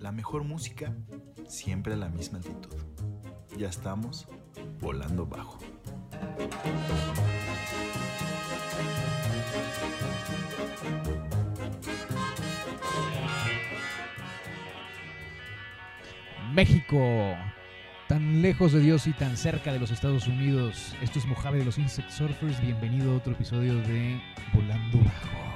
La mejor música, siempre a la misma altitud. Ya estamos volando bajo. México, tan lejos de Dios y tan cerca de los Estados Unidos. Esto es Mojave de los Insect Surfers. Bienvenido a otro episodio de Volando Bajo.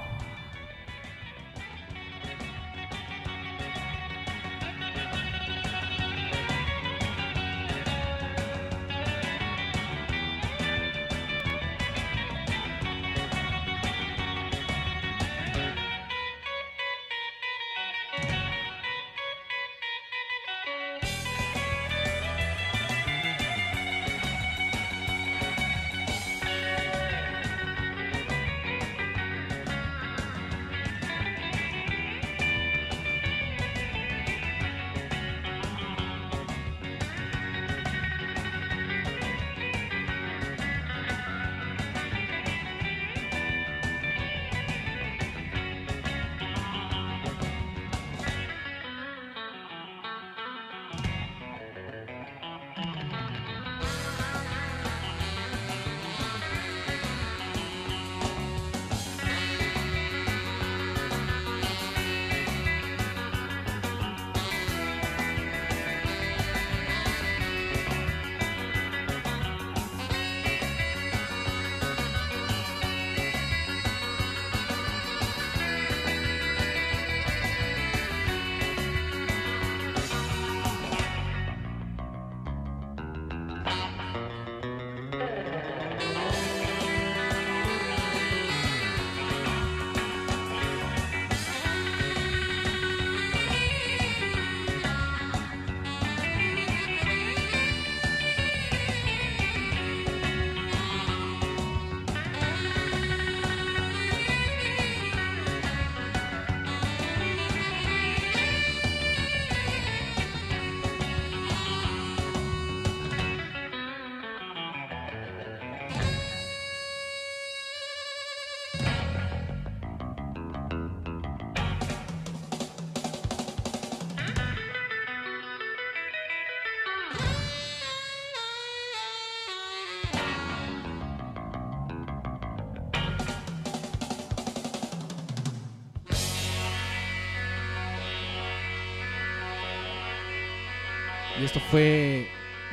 Y esto fue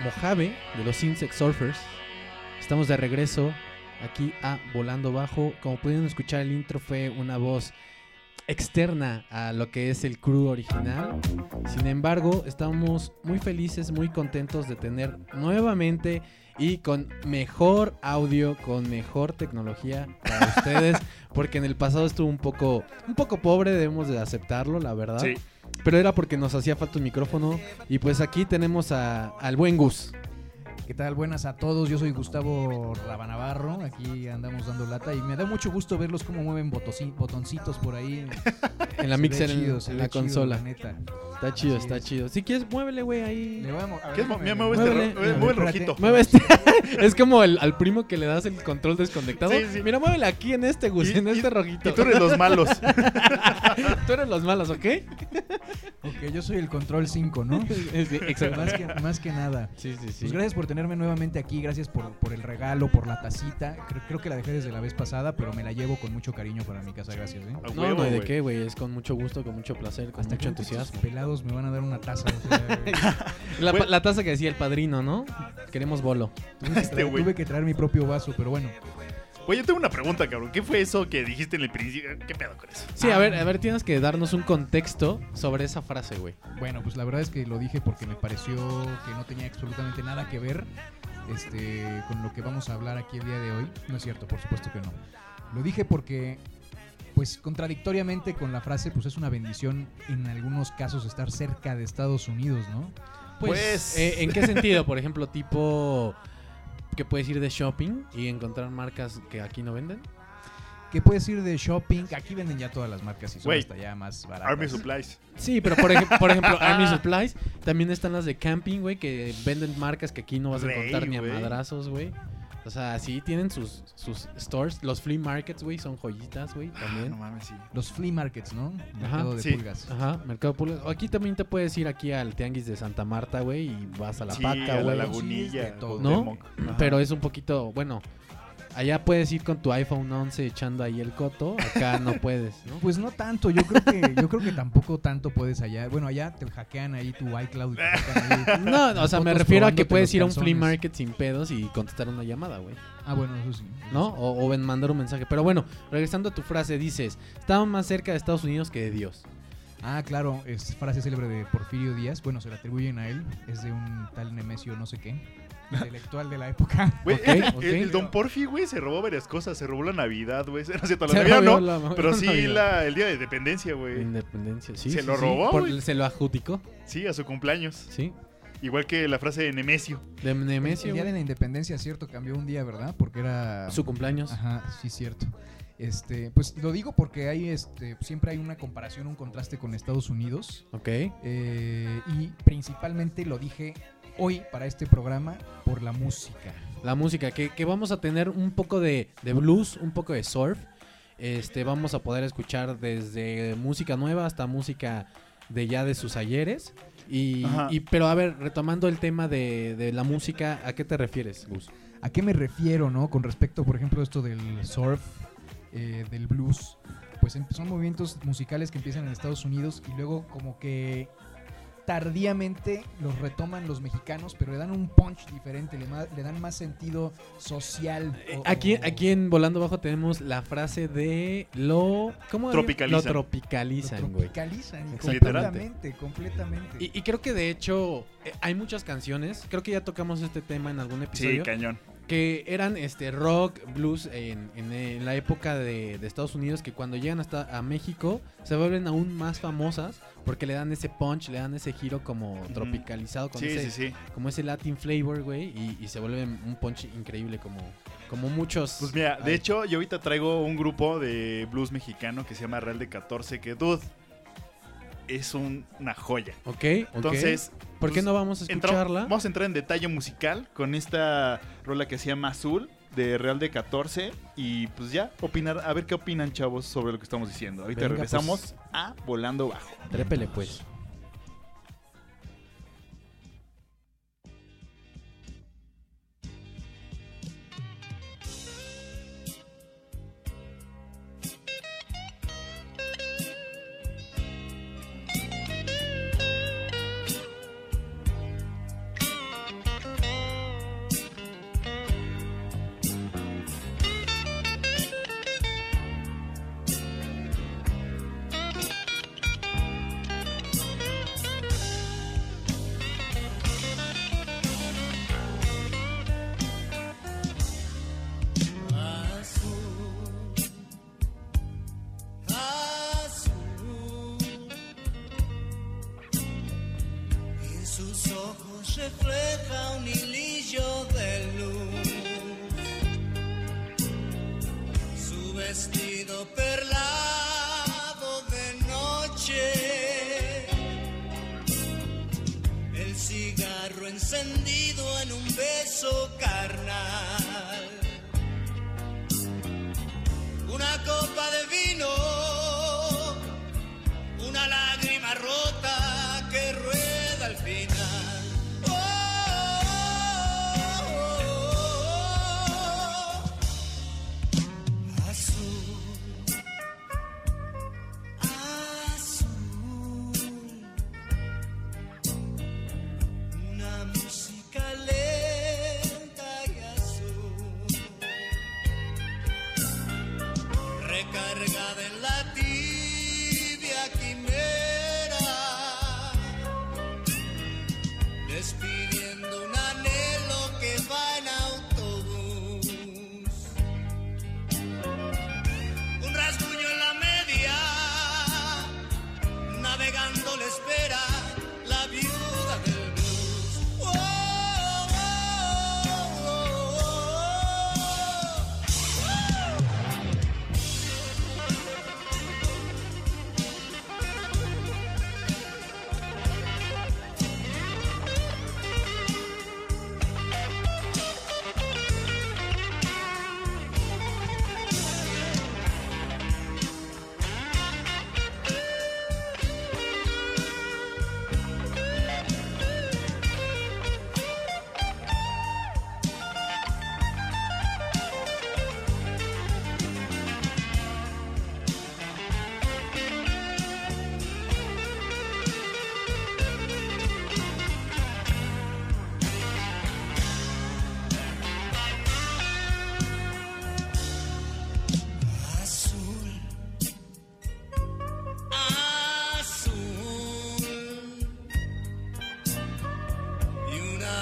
Mojave de los Insect Surfers. Estamos de regreso aquí a Volando Bajo. Como pudieron escuchar, el intro fue una voz externa a lo que es el crew original. Sin embargo, estamos muy felices, muy contentos de tener nuevamente y con mejor audio, con mejor tecnología para ustedes, porque en el pasado estuvo un poco un poco pobre, debemos de aceptarlo, la verdad. Sí. Pero era porque nos hacía falta un micrófono y pues aquí tenemos a- al buen Gus. ¿Qué tal? Buenas a todos. Yo soy Gustavo Rabanavarro. Aquí andamos dando lata y me da mucho gusto verlos cómo mueven botoncitos por ahí. En la mixer, en, chido, la chido, consola. la neta. Está chido, Así está es. chido. Si quieres, muévele, güey, ahí. Le voy a mo- a ver, ¿Qué es? déjame- Mira, mueve este Muévele. ro- mueve- el rojito. Mueve este. es como el, al primo que le das el control desconectado. Sí, sí. Mira, muévele aquí en este, Gus, en y- este rojito. Y tú eres los malos. Tú eres los malos, ¿ok? Ok, yo soy el control 5, ¿no? Sí, exacto. más, que, más que nada. Sí, sí, sí. Pues gracias por tenerme nuevamente aquí, gracias por, por el regalo, por la tacita. Creo, creo que la dejé desde la vez pasada, pero me la llevo con mucho cariño para mi casa, gracias. ¿eh? No, no hay de qué, güey. Es con mucho gusto, con mucho placer, con Hasta mucho entusiasmo. pelados me van a dar una taza. o sea, La, la taza que decía el padrino, ¿no? Queremos bolo. tuve, que Este traer, güey. tuve que traer mi propio vaso, pero bueno. Oye, yo tengo una pregunta, cabrón. ¿Qué fue eso que dijiste en el principio? ¿Qué pedo con eso? Sí, a ver, a ver, tienes que darnos un contexto sobre esa frase, güey. Bueno, pues la verdad es que lo dije porque me pareció que no tenía absolutamente nada que ver este, con lo que vamos a hablar aquí el día de hoy. No es cierto, por supuesto que no. Lo dije porque, pues contradictoriamente con la frase, pues es una bendición en algunos casos estar cerca de Estados Unidos, ¿no? Pues, Pues- eh, ¿en qué sentido? Por ejemplo, tipo que puedes ir de shopping y encontrar marcas que aquí no venden. Que puedes ir de shopping, aquí venden ya todas las marcas y son hasta ya más baratas. Army Supplies. Sí, pero por, ej- por ejemplo, Army Supplies también están las de camping, güey, que venden marcas que aquí no vas a encontrar ni a madrazos, güey. O sea, sí tienen sus, sus stores. Los flea markets, güey, son joyitas, güey, Ah, también. no mames, sí. Los flea markets, ¿no? Ajá, Mercado de sí. pulgas. Ajá, Mercado Público. Aquí también te puedes ir aquí al Tianguis de Santa Marta, güey, y vas a la Sí, paca, a la güey. lagunilla. Sí, de todo. ¿No? Pero es un poquito, bueno, allá puedes ir con tu iPhone 11 echando ahí el coto, acá no puedes, ¿no? Pues no tanto, yo creo que yo creo que tampoco tanto puedes allá. Bueno, allá te hackean ahí tu iCloud. y te sacan ahí- No, o sea, me refiero a que puedes ir a un flea market sin pedos y contestar una llamada, güey. Ah, bueno, eso sí. eso ¿No? sí. O, o mandar un mensaje. Pero bueno, regresando a tu frase, dices, estamos más cerca de Estados Unidos que de Dios. Ah, claro, es frase célebre de Porfirio Díaz. Bueno, se la atribuyen a él. Es de un tal Nemesio no sé qué. Intelectual de la época. Güey, Ok, el, Don Porfi, güey, se robó varias cosas. Se robó la Navidad, güey. No es cierto, la Se Navidad no. la- Pero sí Navidad. la, el día de dependencia, La güey. Independencia, sí. ¿Se sí, lo sí. robó, Por- güey? se lo adjudicó, Sí, a su cumpleaños. sí. Igual que la frase de Nemesio. De Nemesio, el día de la independencia, cierto, cambió un día, ¿verdad? Porque era. su cumpleaños. Ajá, sí, cierto. Este, pues lo digo porque hay, este, siempre hay una comparación, un contraste con Estados Unidos. Ok. eh, y principalmente lo dije hoy para este programa por la música. La música, que, que vamos a tener un poco de, de blues, un poco de surf. Este, vamos a poder escuchar desde música nueva hasta música de ya de sus ayeres. Y, pero a ver, retomando el tema de, de la música, ¿a qué te refieres, Gus? ¿A qué me refiero, no? Con respecto, por ejemplo, a esto del surf, eh, del blues. Pues son movimientos musicales que empiezan en Estados Unidos y luego como que tardíamente los retoman los mexicanos, pero le dan un punch diferente, le, ma- le dan más sentido social. o- Eh, Aquí, o- aquí en Volando Bajo tenemos la frase de lo... ¿Cómo? Tropicalizan. Lo tropicalizan, güey. tropicalizan completamente, completamente. Y, y creo que de hecho eh, hay muchas canciones, creo que ya tocamos este tema en algún Sí, episodio, cañón. Que eran este rock, blues en, en, en la época de, de Estados Unidos, que cuando llegan hasta a México se vuelven aún más famosas porque le dan ese punch, le dan ese giro como tropicalizado, con Sí, ese, sí, sí. como ese Latin flavor, güey, y, y se vuelven un punch increíble como, como muchos. Pues mira, de hecho, yo ahorita traigo un grupo de blues mexicano que se llama Real de 14, que, dude, es un- una joya. Ok. Entonces, ¿por qué pues, no vamos a escucharla? vamos a entrar en detalle musical con esta rola que se llama Azul de Real de 14 y pues ya opinar, a ver qué opinan chavos sobre lo que estamos diciendo. Ahorita Venga, regresamos pues. a Volando Bajo. Trépele, pues.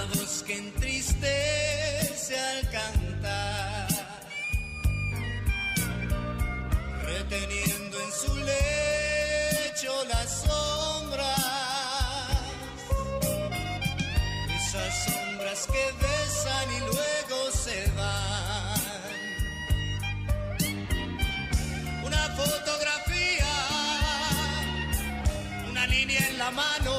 Voz que entristece al cantar, reteniendo en su lecho las sombras, esas sombras que besan y luego se van. Una fotografía, una línea en la mano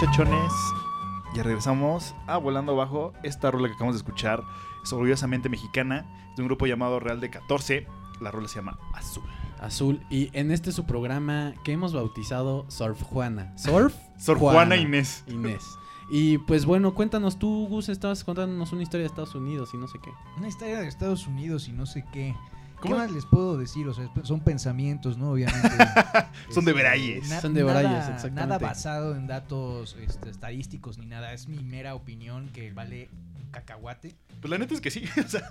muchachones, ya regresamos a Volando Bajo. Esta rola que acabamos de escuchar es orgullosamente mexicana, de un grupo llamado Real de 14. La rola se llama Azul. Azul. Y en este su programa que hemos bautizado Surf Juana. Surf Sor Juana Inés. Inés. Y pues bueno, cuéntanos tú, Gus, estabas contándonos una historia de Estados Unidos y no sé qué. Una historia de Estados Unidos y no sé qué. ¿Qué ¿Cómo? más les puedo decir? O sea, son pensamientos, ¿no? Obviamente. Son de Este, Veralles. na- Son de Veralles, exactamente. Nada basado en datos este, estadísticos ni nada. Es mi mera opinión que vale un cacahuate. Pues la neta es que sí. o sea,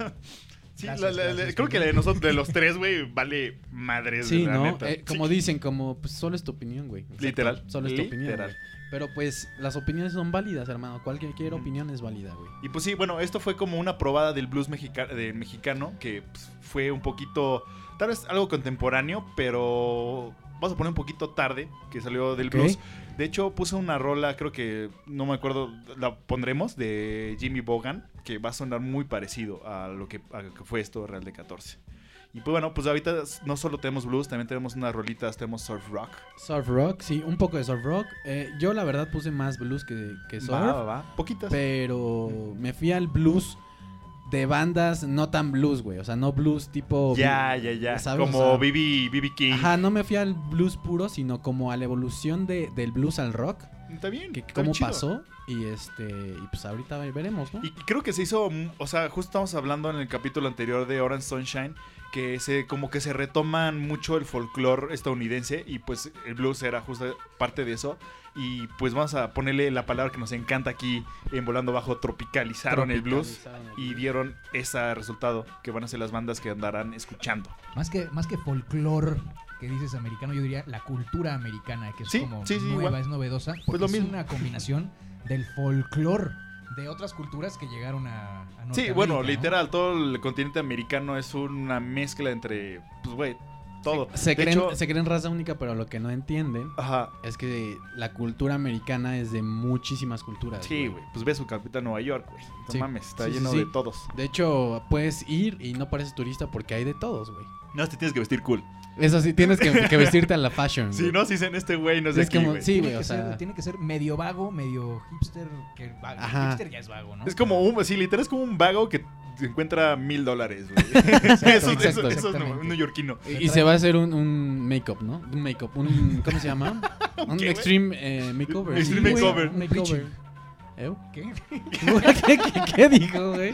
sí, Gracias, la- la- la- gracias, creo que la de nosotros, de los tres, güey, vale madres. Sí, la ¿no? neta. Eh, como Sí. dicen, como pues solo es tu opinión, güey. Exacto, Literal, Solo es tu opinión. güey. Pero pues las opiniones son válidas, hermano. Cualquier opinión es válida, güey. Y pues sí, bueno, esto fue como una probada del blues mexica de mexicano, que pues, fue un poquito, tal vez algo contemporáneo, pero vamos a poner un poquito tarde, que salió del Ok. blues. De hecho, puse una rola, creo que, no me acuerdo, la pondremos, de Jimmy Bogan, que va a sonar muy parecido a lo que, a lo que fue esto Real de 14. Y pues bueno, pues ahorita no solo tenemos blues, también tenemos unas rolitas, tenemos surf rock. Surf rock, sí, un poco de surf rock. Eh, yo la verdad puse más blues que, que surf. Va, va, va. Poquitas. Pero me fui al blues de bandas no tan blues, güey. O sea, no blues tipo. Ya, ya, ya. ¿sabes? Como O sea, BB, BB King. Ajá, no me fui al blues puro, sino como a la evolución de, del blues al rock. Está bien. Que, está cómo chido. pasó. Y este. Y pues ahorita veremos, ¿no? Y creo que se hizo, o sea, justo estamos hablando en el capítulo anterior de Orange Sunshine, que se como que se retoman mucho el folclore estadounidense y pues el blues era justo parte de eso. Y pues vamos a ponerle la palabra que nos encanta aquí en Volando Bajo, tropicalizaron el blues y dieron ese resultado que van a ser las bandas que andarán escuchando. Más que, más que folclore que dices americano, yo diría la cultura americana, que es Sí, como sí, sí, nueva, igual. es novedosa. Pues lo es mismo. una combinación del folclore de otras culturas que llegaron a, a Sí, bueno, ¿no? literal, todo el continente americano es una mezcla entre, pues, güey, todo. Se creen, hecho- se creen raza única, pero lo que no entienden Ajá, es que la cultura americana es de muchísimas culturas. Sí, güey. Pues ve su capitán Nueva York, güey. No Sí. mames, está sí, lleno sí. de todos. De hecho, puedes ir y no pareces turista porque hay de todos, güey. No, te tienes que vestir cool. Eso sí, tienes que, que vestirte a la fashion. Si güey. no, si dicen este güey no de Es como- güey. sí, Tiene, güey, o que ser, sea. tiene que ser medio vago, medio hipster. Que va- Ajá. hipster ya es vago, ¿no? Es como un, sí, literal es como un vago que encuentra mil dólares, güey. eso, exacto, eso, eso es un neoyorquino. Y, y se va a hacer un, un make-up, ¿no? Un make-up, un... ¿Cómo se llama? Un ¿Qué, extreme eh, makeover. Extreme Sí, makeover. un makeover. ¿Eu? ¿Qué? ¿Qué, qué, qué dijo, güey?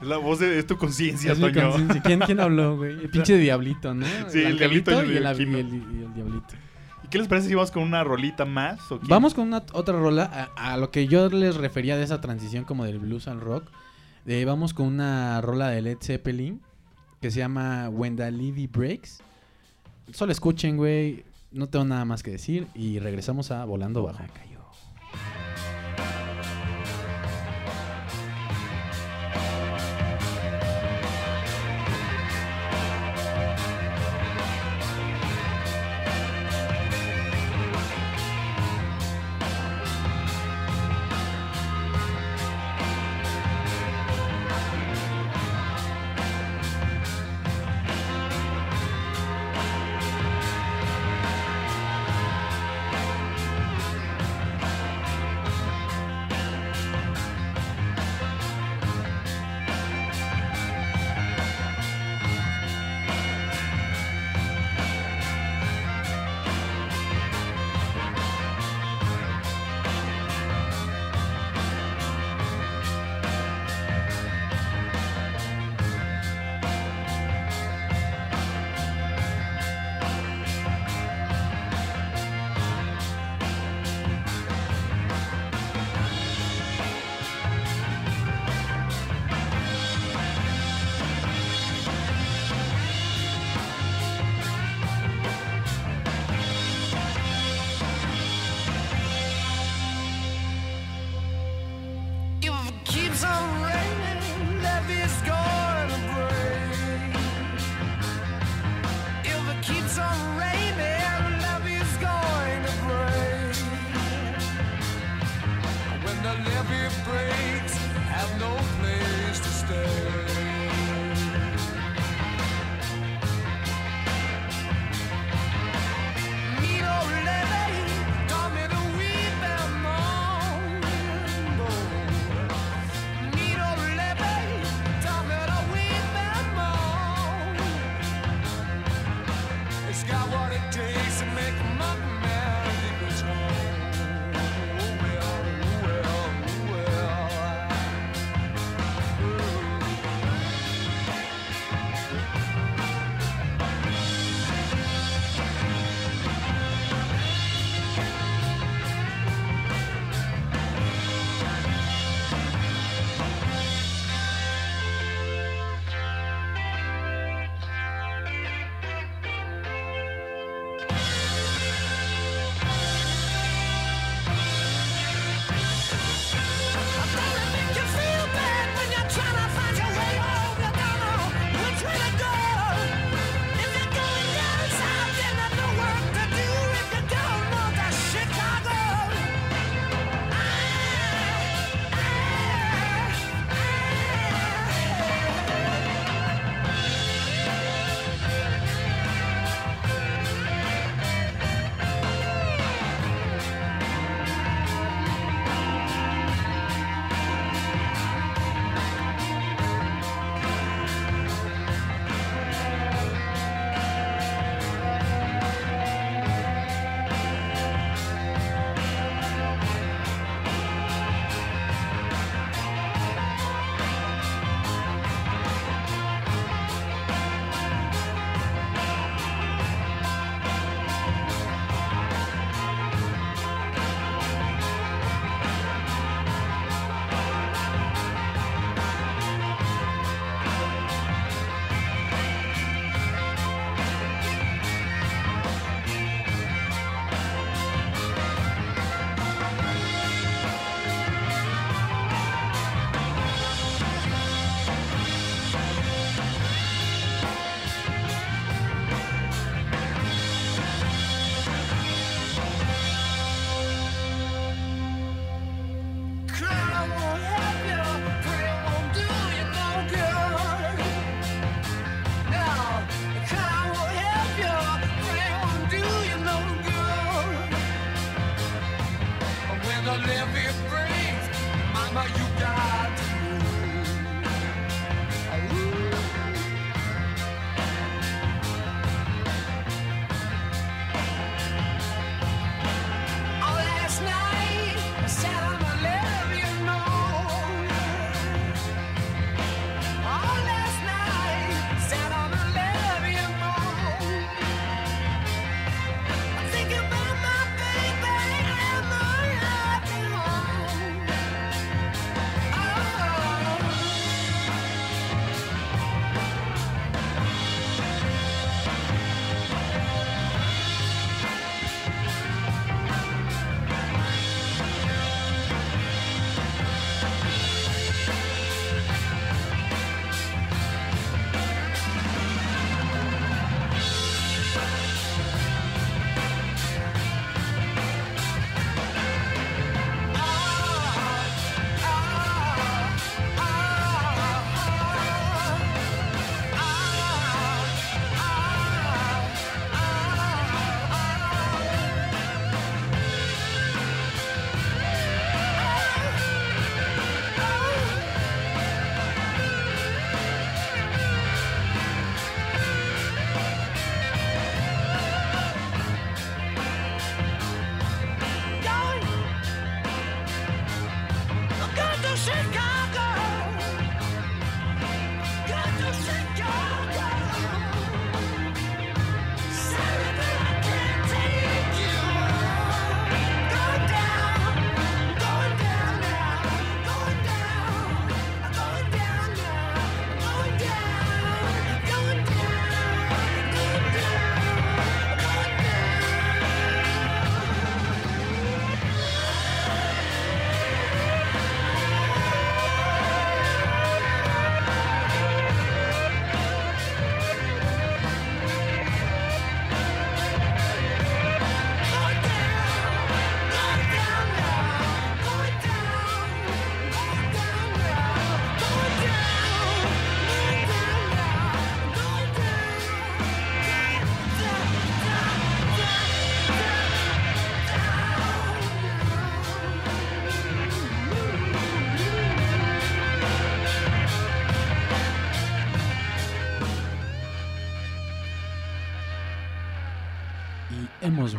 Es la voz de es tu conciencia, Toño. ¿Quién, ¿Quién habló, güey? El pinche diablito, ¿no? Sí, el diablito y y el el, y el- y el diablito. ¿Y qué les parece si vamos con una rolita más? Vamos con una otra rola. A, a lo que yo les refería de esa transición como del blues al rock. Eh, vamos con una rola de Led Zeppelin que se llama When the Levy Breaks. Solo escuchen, güey. No tengo nada más que decir. Y regresamos a Volando Bajo.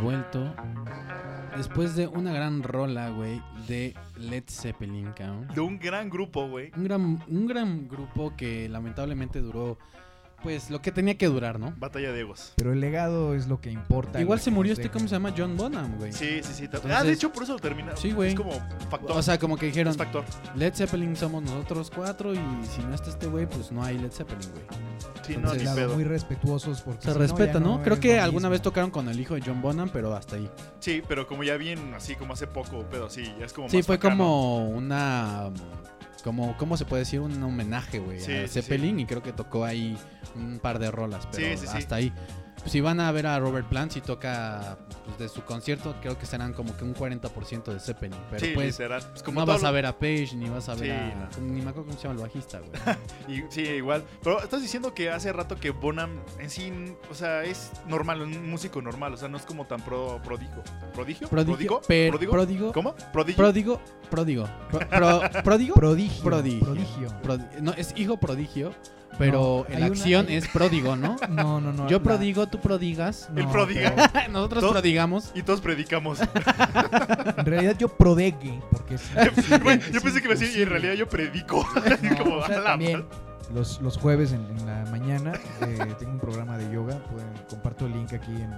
Vuelto después de una gran rola, güey, de Led Zeppelin, cabrón. De un gran grupo, güey. Un gran, un gran grupo que lamentablemente duró, pues, lo que tenía que durar, ¿no? Batalla de egos. Pero el legado es lo que importa. Igual se murió este. ¿cómo se llama? John Bonham, güey. Sí, sí, sí. ah, de hecho, por eso lo terminaron. Sí, güey. Es como factor. O sea, como que dijeron, es factor. Led Zeppelin somos nosotros cuatro y si no está este güey, pues no hay Led Zeppelin, güey. Sí, no, Entonces, ni Claro, pedo. muy respetuosos porque Se si respeta, ¿no? Creo que alguna mismo. vez tocaron con el hijo de John Bonham, pero hasta ahí. Sí, pero como ya bien, así como hace poco, pedo, sí, ya es como Sí, más fue bacano. como una. Como, ¿Cómo se puede decir? Un homenaje, güey, Sí, a sí, Zeppelin. Y creo que tocó ahí un par de rolas, pero sí. hasta ahí. Si van a ver a Robert Plant, si toca pues, de su concierto, creo que serán como que un 40% de Zeppelin. Pero sí, pues literal. Pues como no vas lo- a ver a Page, ni vas a ver Sí, a. no. Ni me acuerdo cómo se llama el bajista, güey. Y, sí, igual. Pero estás diciendo que hace rato que Bonham en sí, o sea, es normal, un músico normal, o sea, no es como tan pro, prodigio. ¿Prodigio? Prodigio, pero- ¿Pródigo? pródigo. ¿Cómo? ¿Prodigio? Pródigo, pródigo. Pro- pro- ¿Pródigo? Prodigio. Prodigio. Prodigio. Prodi- no, es hijo prodigio, pero No, en la hay una- acción es pródigo, ¿no? No, no, no. Yo la- prodigo, tú prodigas. no, prodiga. pero Nosotros prodigamos. Y todos predicamos. En realidad yo prodegue porque es yo pensé que iba a decir, y en realidad yo predico. No, como, o sea, también los, los jueves en, en la mañana eh, tengo un programa de yoga. pueden- comparto el link aquí en.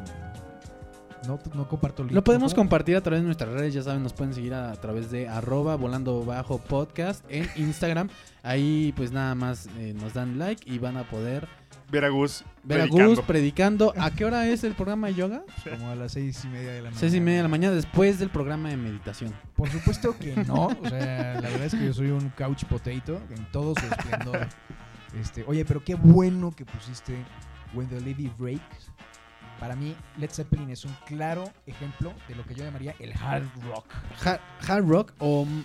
No, no comparto el link. Lo podemos compartir a través de nuestras redes, ya saben, nos pueden seguir a, través de arroba volando bajo podcast en Instagram. Ahí pues nada más eh, nos dan like y van a poder Ver a Gus. ver a predicando. Gus predicando. ¿A qué hora es el programa de yoga? Como a las seis y media de la mañana. Seis y media de la mañana después del programa de meditación. Por supuesto que no. O sea, la verdad es que yo soy un couch potato en todo su esplendor. Este, oye, pero qué bueno que pusiste When the Levy Breaks. Para mí, Led Zeppelin es un claro ejemplo de lo que yo llamaría el hard rock. Ha- hard rock o mm,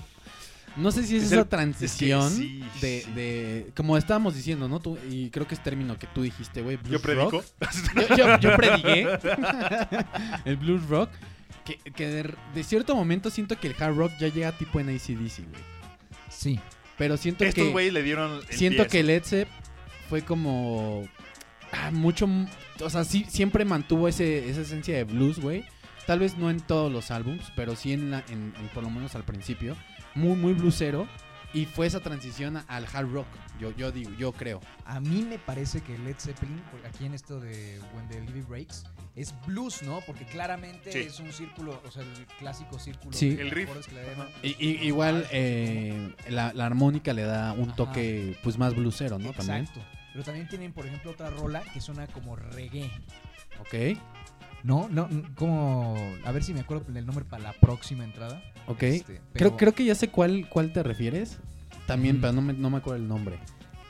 no sé si es, Es esa el- transición es que sí, de, sí. de como estábamos diciendo, ¿no? Tú, y creo que es término que tú dijiste, güey. Yo blues predico. rock. Yo, yo, yo predigué el blues rock. Que, que de, de cierto momento siento que el hard rock ya llega tipo en ACDC, güey. Sí. Pero siento Estos que güeyes le dieron. el siento pie. que Led Zepp fue como ah, mucho, o sea, sí siempre mantuvo ese, esa esencia de blues, güey. Tal vez no en todos los álbums, pero sí en, la, en, en por lo menos al principio, muy muy bluesero y fue esa transición al hard rock. Yo yo digo, yo creo. A mí me parece que Led Zeppelin, aquí en esto de When the Levy Breaks, es blues, ¿no? Porque claramente Sí. es un círculo, o sea, el clásico círculo. Sí. de El riff. que le. Y, y- igual eh, la, la armónica le da un Ajá. toque pues más bluesero, ¿no? También. Pero también tienen, por ejemplo, otra rola que suena como reggae. Ok, ¿No? no n- como A ver si me acuerdo del nombre para la próxima entrada. ok. Este, Creo, pero- creo que ya sé cuál, cuál te refieres. También, Ujú. pero no me, no me acuerdo el nombre.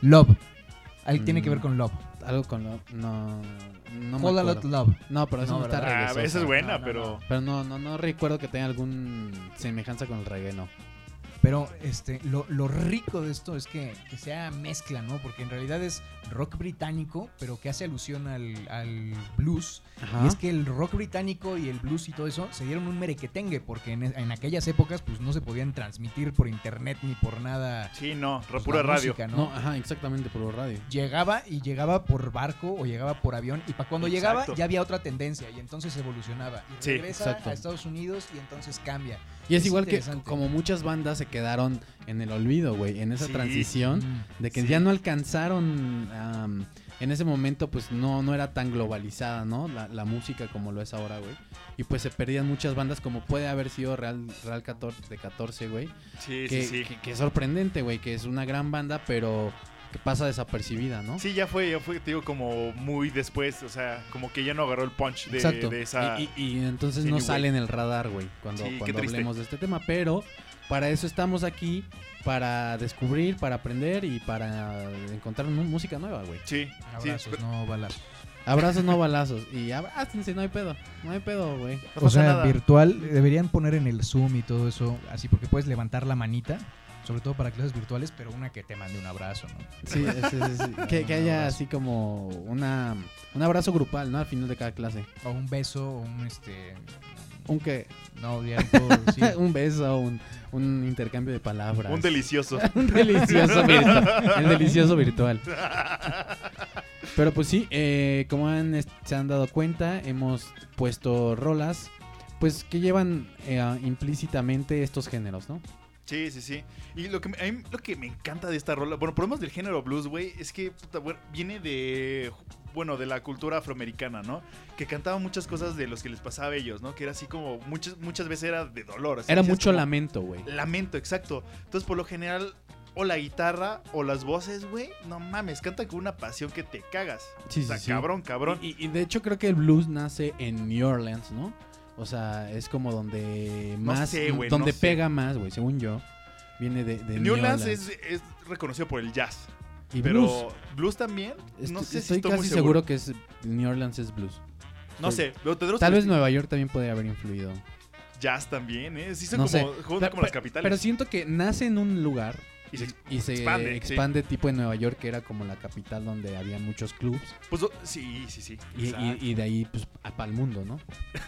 Love. Ahí tiene que ver Mm. con Love. Algo con lo... No, no me Fall a Lot. Love. No, pero eso No, no, está. Ah, reggaezosa. esa es buena, No, no, pero. no. Pero no, no, no recuerdo que tenga algún semejanza con el reggae, no. Pero este, lo, lo rico de esto es que, que sea mezcla, ¿no? Porque en realidad es rock británico, pero que hace alusión al, al blues. Ajá. Y es que el rock británico y el blues y todo eso se dieron un merequetengue, porque en, en aquellas épocas pues no se podían transmitir por internet ni por nada. Sí, no, pues, pura radio. música, no, ¿no? ajá, exactamente, por radio. Llegaba y llegaba por barco o llegaba por avión y para cuando llegaba Exacto. ya había otra tendencia y entonces evolucionaba. Y Sí, regresa exacto. a Estados Unidos y entonces cambia. Y es, Es igual que como muchas bandas se quedaron en el olvido, güey, en esa Sí. transición Mm. de que Sí. ya no alcanzaron am, en ese momento pues no, no era tan globalizada, ¿no? La, la música como lo es ahora, güey. Y pues se perdían muchas bandas como puede haber sido Real, Real 14 de 14, güey. Sí, Que, sí, sí. que- que es sorprendente, güey, que es una gran banda, pero que pasa desapercibida, ¿no? Sí, ya fue, ya fue, te digo, como muy después, o sea, como que ya no agarró el punch de, Exacto. de esa... Y, y- y entonces de no sale en el radar, güey, cuando, Sí, cuando hablemos de este tema. Pero para eso estamos aquí, para descubrir, para aprender y para encontrar música nueva, güey. Sí, sí, Abrazos, pero- no balazos. Abrazos, no balazos. Y abrácense, no hay pedo. No hay pedo, güey. no o sea, nada. virtual, deberían poner en el Zoom y todo eso, así porque puedes levantar la manita, sobre todo para clases virtuales, pero una que te mande un abrazo, ¿no? Sí, sí, sí, sí. Que, que haya así como una, un abrazo grupal, ¿no? Al final de cada clase. O un beso, o un este... No, un beso, un, un intercambio de palabras. un delicioso. un delicioso virtual. El delicioso virtual. Pero pues sí, eh, como han, se han dado cuenta, hemos puesto rolas pues que llevan eh, implícitamente estos géneros, ¿no? Sí, sí, sí. Y lo que, me- a mí lo que me encanta de esta rola, bueno, por lo menos del género blues, güey, es que puta, bueno, viene de, bueno, de la cultura afroamericana, ¿no? Que cantaban muchas cosas de los que les pasaba a ellos, ¿no? Que era así como, muchas, muchas veces era de dolor. así Era mucho como, lamento, güey. Lamento, exacto. Entonces, por lo general, o la guitarra o las voces, güey, no mames, canta con una pasión que te cagas. Sí, o sea, sí, sí. cabrón, cabrón. Y, y de hecho creo que el blues nace en New Orleans, ¿no? O sea, es como donde No más, sé, güey, donde no sé. pega más, güey, según yo. Viene de, de New Orleans es, es reconocido por el jazz. y pero blues. blues, también, Est- no sé si estoy estoy casi muy seguro. seguro. que es New Orleans es blues. No sé, pero Tal vez. Nueva York también podría haber influido. Jazz también, ¿eh? Sí son No como, sé. juegan Pero- como las capitales. Pero siento que nace en un lugar y se, y se expande, expande, sí. tipo en Nueva York, que era como la capital donde había muchos clubs. Pues, sí, sí, sí. Y, y- exacto. y de ahí, pues, para el mundo, ¿no?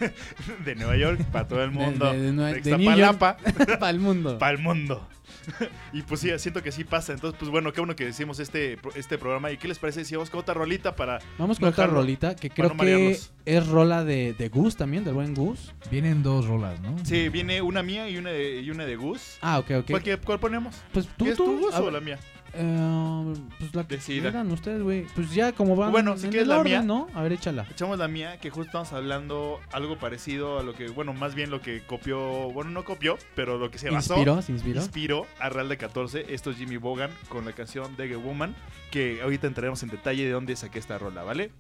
de Nueva York para todo el mundo. De, de- de- De de New York para el mundo. para el mundo. y pues sí, siento que sí pasa. Entonces, pues bueno, qué bueno que decimos este, este programa. ¿Y qué les parece si vamos con otra rolita para... Vamos con otra rolita que creo no que es rola de, de Gus también, del buen Gus. Vienen dos rolas, ¿no? Sí, viene una mía y una de, y una de Gus. Ah, ok, ok. ¿Cuál, cuál ponemos? Pues tú, ¿Quieres tú, tu Gus a o la mía? Eh, pues la que Decida. quieran ustedes, güey. Pues ya como van Bueno, si quieres la orden, mía. ¿no? A ver, échala. Echamos la mía, que justo estamos hablando algo parecido a lo que, bueno, más bien lo que copió, bueno, no copió, pero lo que se basó. ¿Inspiró? ¿Se inspiró? inspiró a Real de 14. Esto es Jimmy Bogan con la canción Degge Woman, que ahorita entraremos en detalle de dónde saqué esta rola, ¿vale?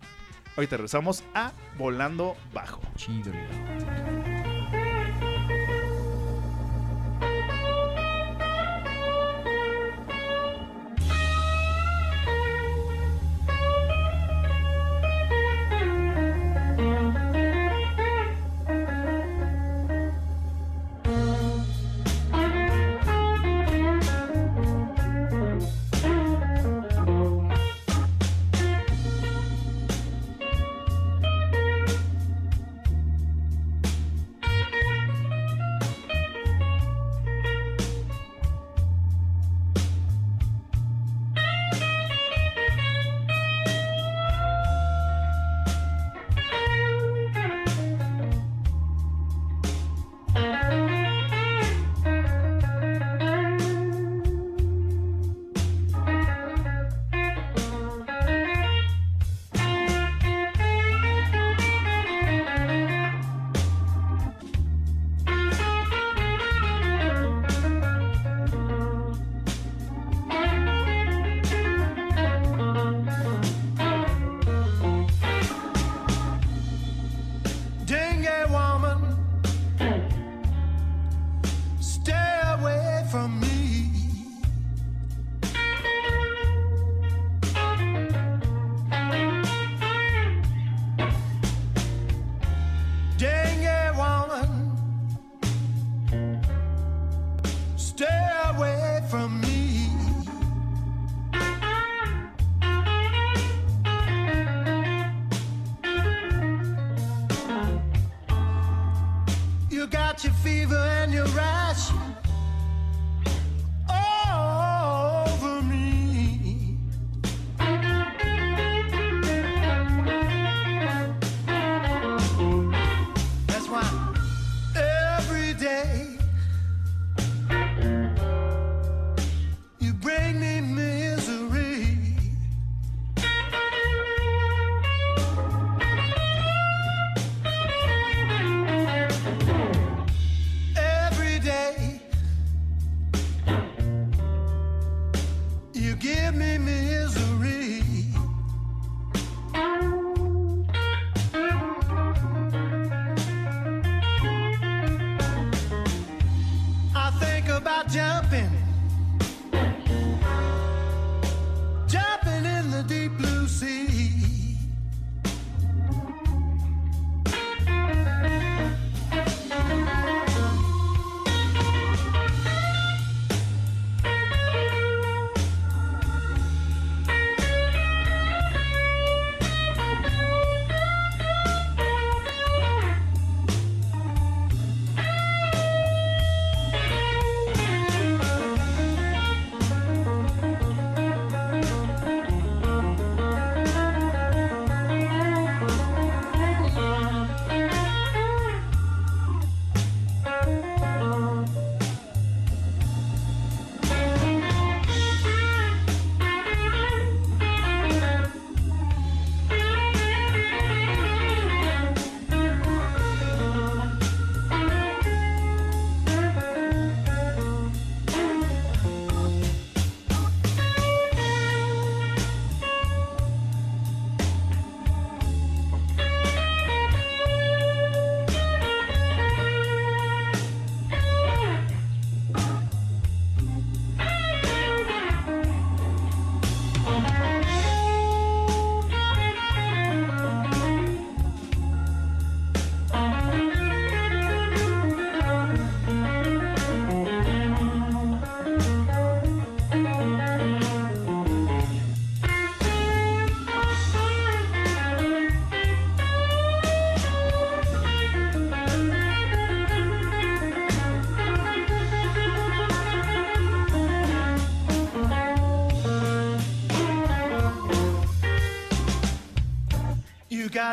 Ahorita regresamos a Volando Bajo. Chido.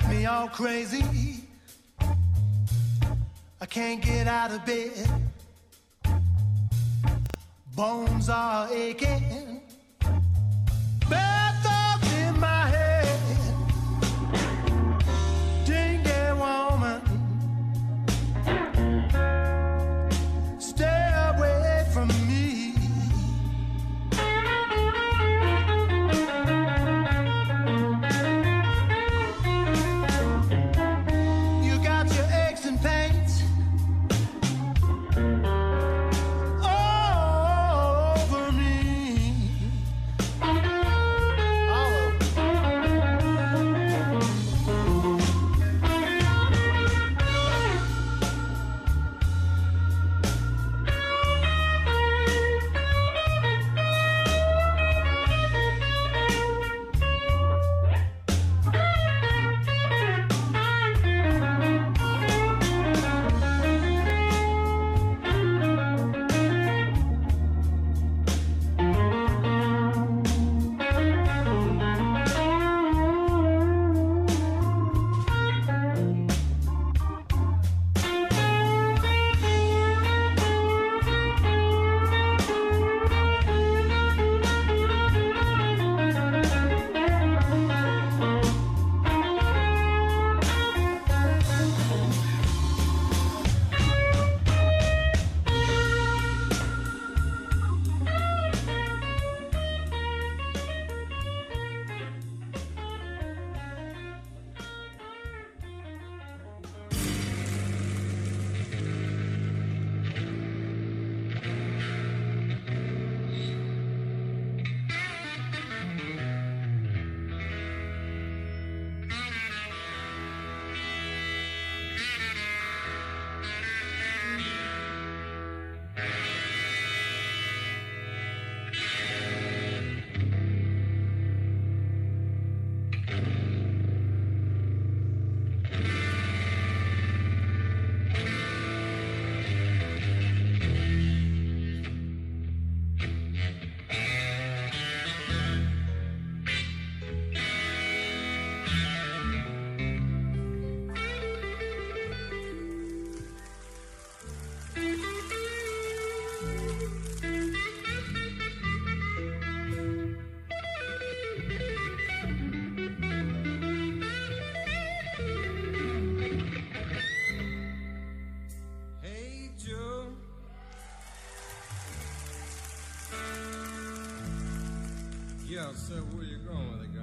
Got me all crazy. I can't get out of bed. Yeah, so where you going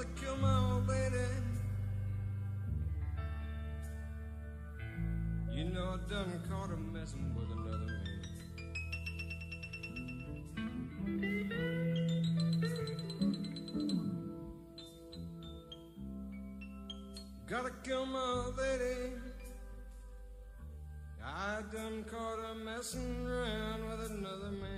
Gonna kill my old lady. You know I done caught her messing with another man. Gotta kill my old lady. I done caught her messing around with another man.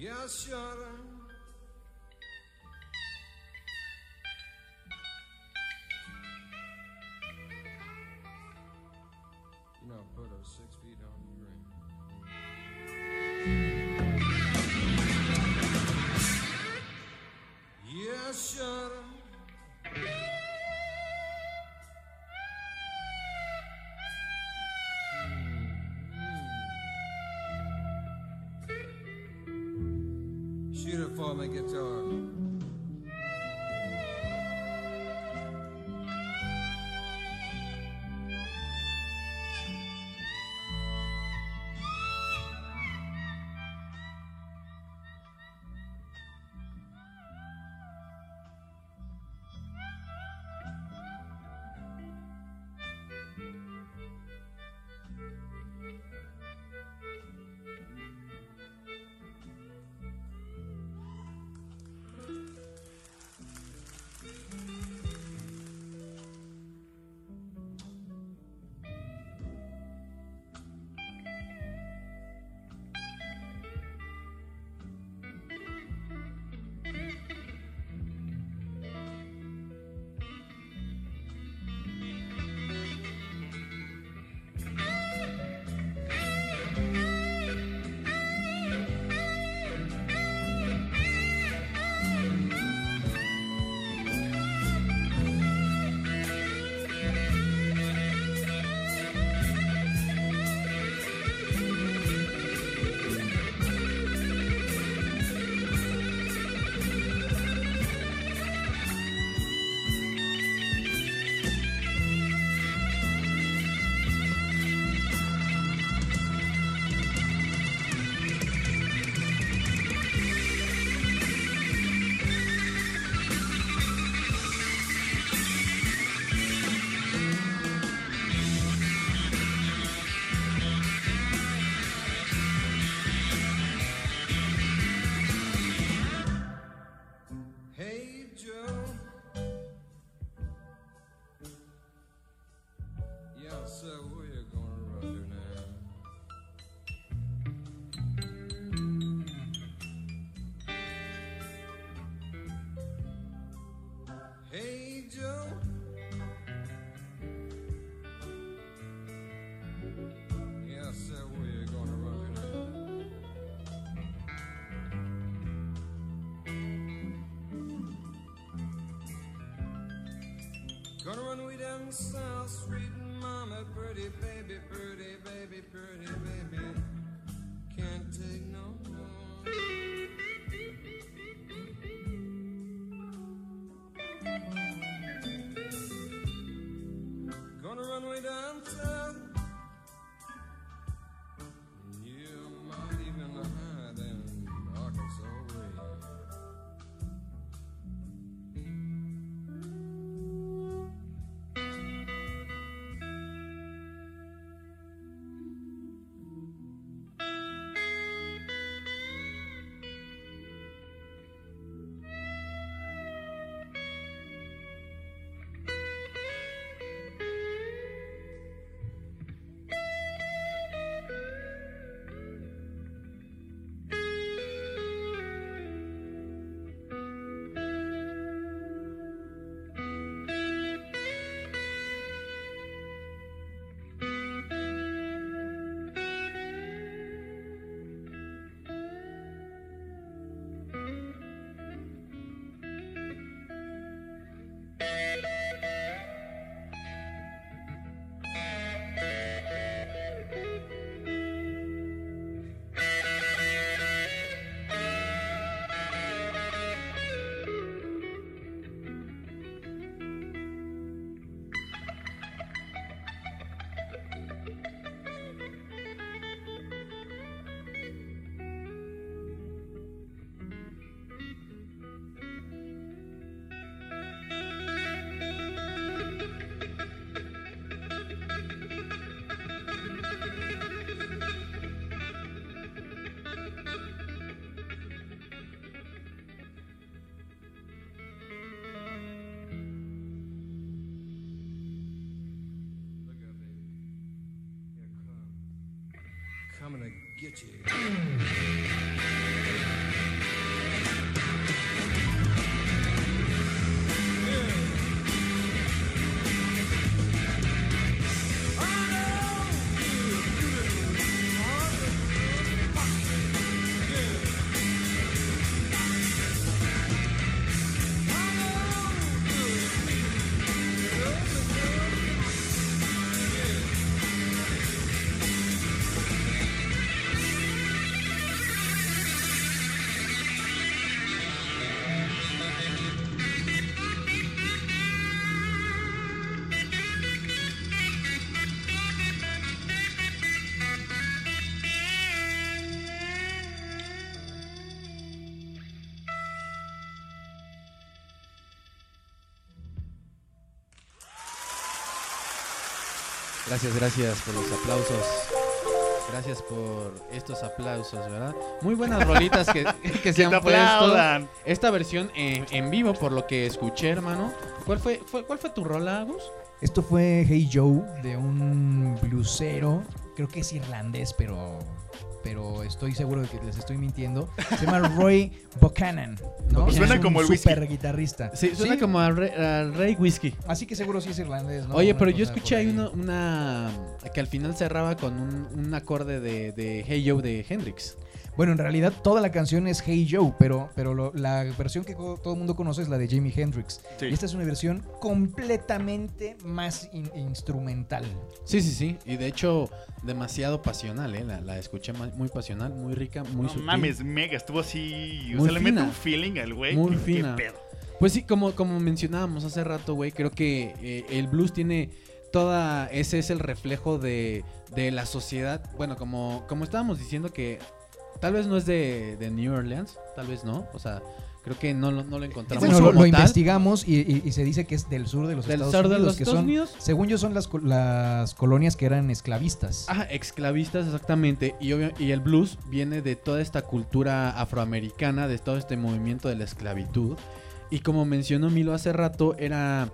E a senhora Shooter for my guitar. South Street, mama, pretty baby, pretty baby, pretty baby. Can't take no more. Gonna run way down I'm gonna get you. Gracias, gracias por los aplausos. Gracias por estos aplausos, ¿verdad? Muy buenas rolitas que, que se han puesto. aplaudan. Esta versión en, en vivo, por lo que escuché, hermano. ¿Cuál fue, fue- cuál fue tu rola, Agus? Esto fue Hey Joe de un blusero, creo que es irlandés, pero pero estoy seguro de que les estoy mintiendo. Se llama Roy Buchanan, ¿no? Pues suena Es un como el whisky. super guitarrista. Sí, suena como al rey, al rey whisky. Así que seguro sí es irlandés, ¿no? Oye, pero yo escuché ahí una, una- que al final cerraba con un, un acorde de, de Hey Joe de Hendrix. Bueno, en realidad toda la canción es Hey Joe, pero, pero lo- la versión que todo el mundo conoce es la de Jimi Hendrix. Sí. Y esta es una versión completamente más in- instrumental. Sí, sí, sí. Y de hecho, demasiado pasional, ¿eh? La, la escuché muy pasional, muy rica, muy no sutil. mames, mega, estuvo así. O Muy sea, le mete fina. un feeling al güey. Muy que- qué fina. pedo. Pues sí, como, como mencionábamos hace rato, güey, creo que eh, el blues tiene toda, ese es el reflejo de, de la sociedad. Bueno, como, como estábamos diciendo que tal vez no es de, de New Orleans, tal vez no, o sea, creo que no, lo- no lo encontramos Bueno, lo, como lo tal. investigamos y, y- y se dice que es del sur de los Del Estados sur de Unidos, los que Estados son, Unidos. según yo, son las, las colonias que eran esclavistas. Ajá, exclavistas, exactamente. Y, obvia- y el blues viene de toda esta cultura afroamericana, de todo este movimiento de la esclavitud. Y como mencionó Milo hace rato, era.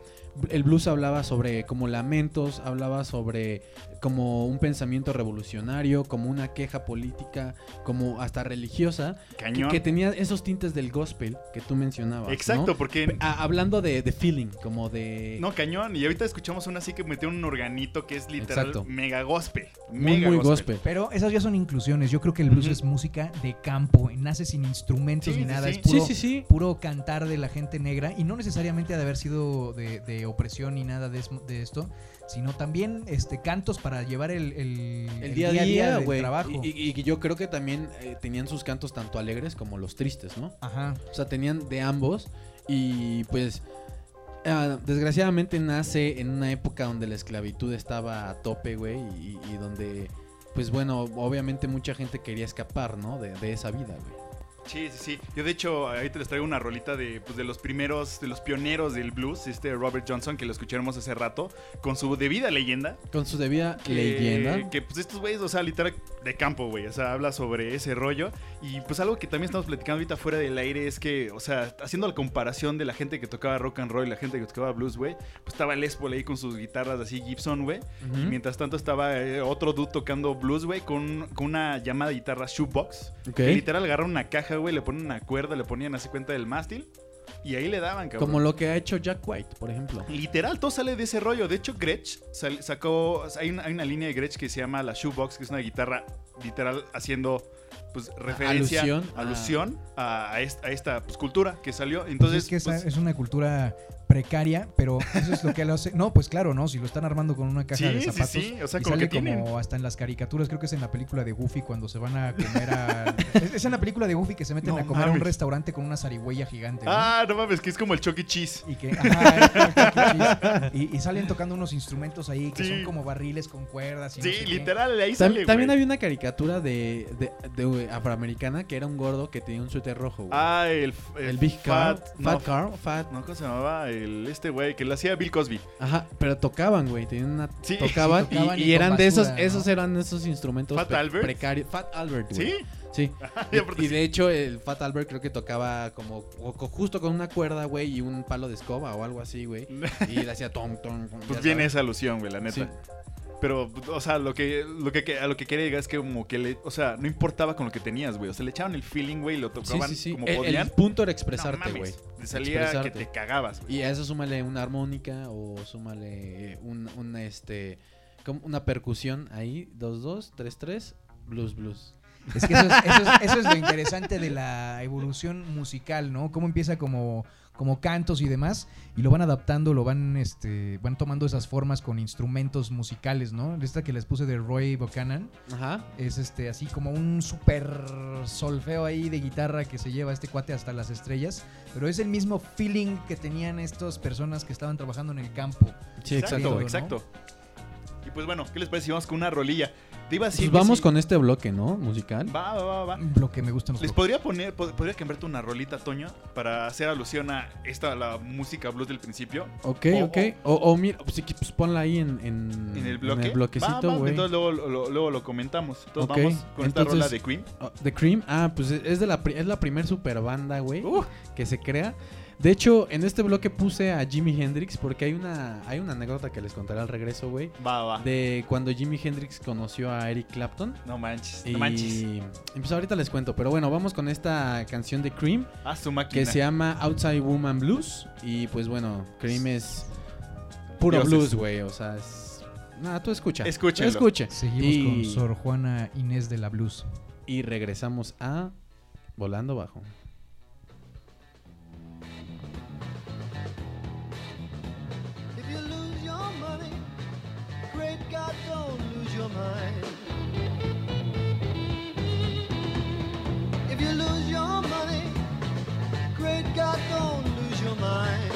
El blues hablaba sobre como lamentos, hablaba sobre como un pensamiento revolucionario, como una queja política, como hasta religiosa, que, Cañón. que tenía esos tintes del gospel que tú mencionabas. ¿no? Exacto, porque. A- hablando de, de feeling, como de... No, cañón. Y ahorita escuchamos una así que metió un organito que es literal Exacto. mega gospel. muy, mega muy gospel. Pero esas ya son inclusiones. Yo creo que el blues es música de campo. Nace sin instrumentos Sí, ni sí, nada. sí. Es puro, Sí, sí, sí. puro cantar de la gente negra. Y no necesariamente ha de haber sido de, de opresión ni nada de esto. Sino también este cantos para llevar el, el, El día a día, del güey. trabajo. Y, y- y yo creo que también eh, tenían sus cantos tanto alegres como los tristes, ¿no? Ajá. O sea, tenían de ambos. Y pues, ah, desgraciadamente nace en una época donde la esclavitud estaba a tope, güey. Y, y donde, pues bueno, obviamente mucha gente quería escapar, ¿no? De, de esa vida, güey. Sí, sí, sí. Yo de hecho ahorita les traigo una rolita de, pues, de los primeros, de los pioneros del blues, este Robert Johnson, que lo escuchamos hace rato, con su debida leyenda. Con su debida que- leyenda. Que pues estos güeyes, o sea, literal de campo, güey. O sea, habla sobre ese rollo. Y pues algo que también estamos platicando ahorita fuera del aire es que, o sea, haciendo la comparación de la gente que tocaba rock and roll y la gente que tocaba blues, güey, pues estaba Les Paul ahí con sus guitarras así Gibson, güey. Ujú. Y mientras tanto estaba eh, otro dude tocando blues, güey, con, con una llamada guitarra shoebox. Ok. Que literal agarraron una caja, güey, le ponen una cuerda, le ponían así cuenta del mástil. Y ahí le daban, cabrón. Como lo que ha hecho Jack White, por ejemplo. Literal, todo sale de ese rollo. De hecho, Gretsch sal- sacó. Hay una, hay una línea de Gretsch que se llama la Shoebox, que es una guitarra literal haciendo pues referencia, Alusión a- alusión a, a esta, a esta, pues, cultura que salió. Entonces, es que esa- pues, es una cultura precaria, pero eso es lo que lo hace. No, pues claro, ¿no? Si lo están armando con una caja Sí, de zapatos. sí, o sea, y con lo sale que tienen. como hasta en las caricaturas, creo que es en la película de Goofy cuando se van a comer a. es, es en la película de Goofy que se meten No a comer a un restaurante con una zarigüeya gigante. ¿no? Ah, no mames, que es como el Chucky Cheese. Y que, ajá, es como Chuck E. Cheese. y, y salen tocando unos instrumentos ahí que Sí. son como barriles con cuerdas. Y no Sí, sé literal, ahí Tam- sale. también güey. había una caricatura de, de, afroamericana que era un gordo que tenía un suéter rojo, güey. Ah, el, el, Big Car, Fat, Fat Car, Fat. No, ¿cómo se llamaba? El, este güey, que lo hacía Bill Cosby. Ajá, pero tocaban, güey. Tenían una, Sí, tocaban, sí, tocaban y, y y con eran de esos, esos eran esos instrumentos Fat pre- Albert. precarios. Fat Albert, güey. ¿Sí? Sí. Y aparte Y de hecho, el Fat Albert creo que tocaba como o justo con una cuerda, güey, y un palo de escoba o algo así, güey. Y le hacía tom, tom. tom, Pues viene sabes. esa alusión, güey, la neta. Sí. Pero, o sea, lo que, lo que, a lo que quería llegar es que como que le, o sea, no importaba con lo que tenías, güey. O sea, le echaban el feeling, güey, y lo tocaban sí, sí. como El, el podían. punto era No expresarte, güey. Te salía Expresarte. que te cagabas, güey. Y a eso súmale una armónica o súmale un, un, este, como una percusión ahí, 2-2, 3-3, blues, blues. Es que eso es, eso es- eso es lo interesante de la evolución musical, ¿no? Cómo empieza como, como cantos y demás, y lo van adaptando, lo van, este, van tomando esas formas con instrumentos musicales, ¿no? Esta que les puse de Roy Buchanan Ajá. es este así como un super solfeo ahí de guitarra que se lleva este cuate hasta las estrellas, pero es el mismo feeling que tenían estas personas que estaban trabajando en el campo. Sí, exacto, ¿no? exacto. Y pues bueno, ¿qué les parece si vamos con una rolilla? Te iba a decir Pues vamos sí. con este bloque, ¿no? Musical. Va, va, va, va. Lo que me gustan los Les bloques. podría poner, pod- podría cambiarte una rolita, Toño, para hacer alusión a esta, la música blues del principio. Ok, O- ok. O, o mira, pues, pues ponla ahí en, en, En el bloque. bloquecito, güey. Entonces luego, lo- luego lo comentamos. Entonces Ok, vamos con esta entonces- rola de Queen. Oh, The Cream, ah, pues es de la pri- es la primer super banda, güey, Uh. que se crea. De hecho, en este bloque puse a Jimi Hendrix porque hay una hay una anécdota que les contaré al regreso, güey, Va, va. de cuando Jimi Hendrix conoció a Eric Clapton. No manches, Y, no manches. y pues ahorita les cuento, pero bueno, vamos con esta canción de Cream A su máquina. que se llama Outside Woman Blues y pues bueno, Cream es puro Dioses. blues, güey, o sea, es nada, tú escucha. Escúchenlo. Escuche. Seguimos Y- con Sor Juana Inés de la Blues. Y regresamos a Volando Bajo. Your mind. If you lose your money, great God, don't lose your mind.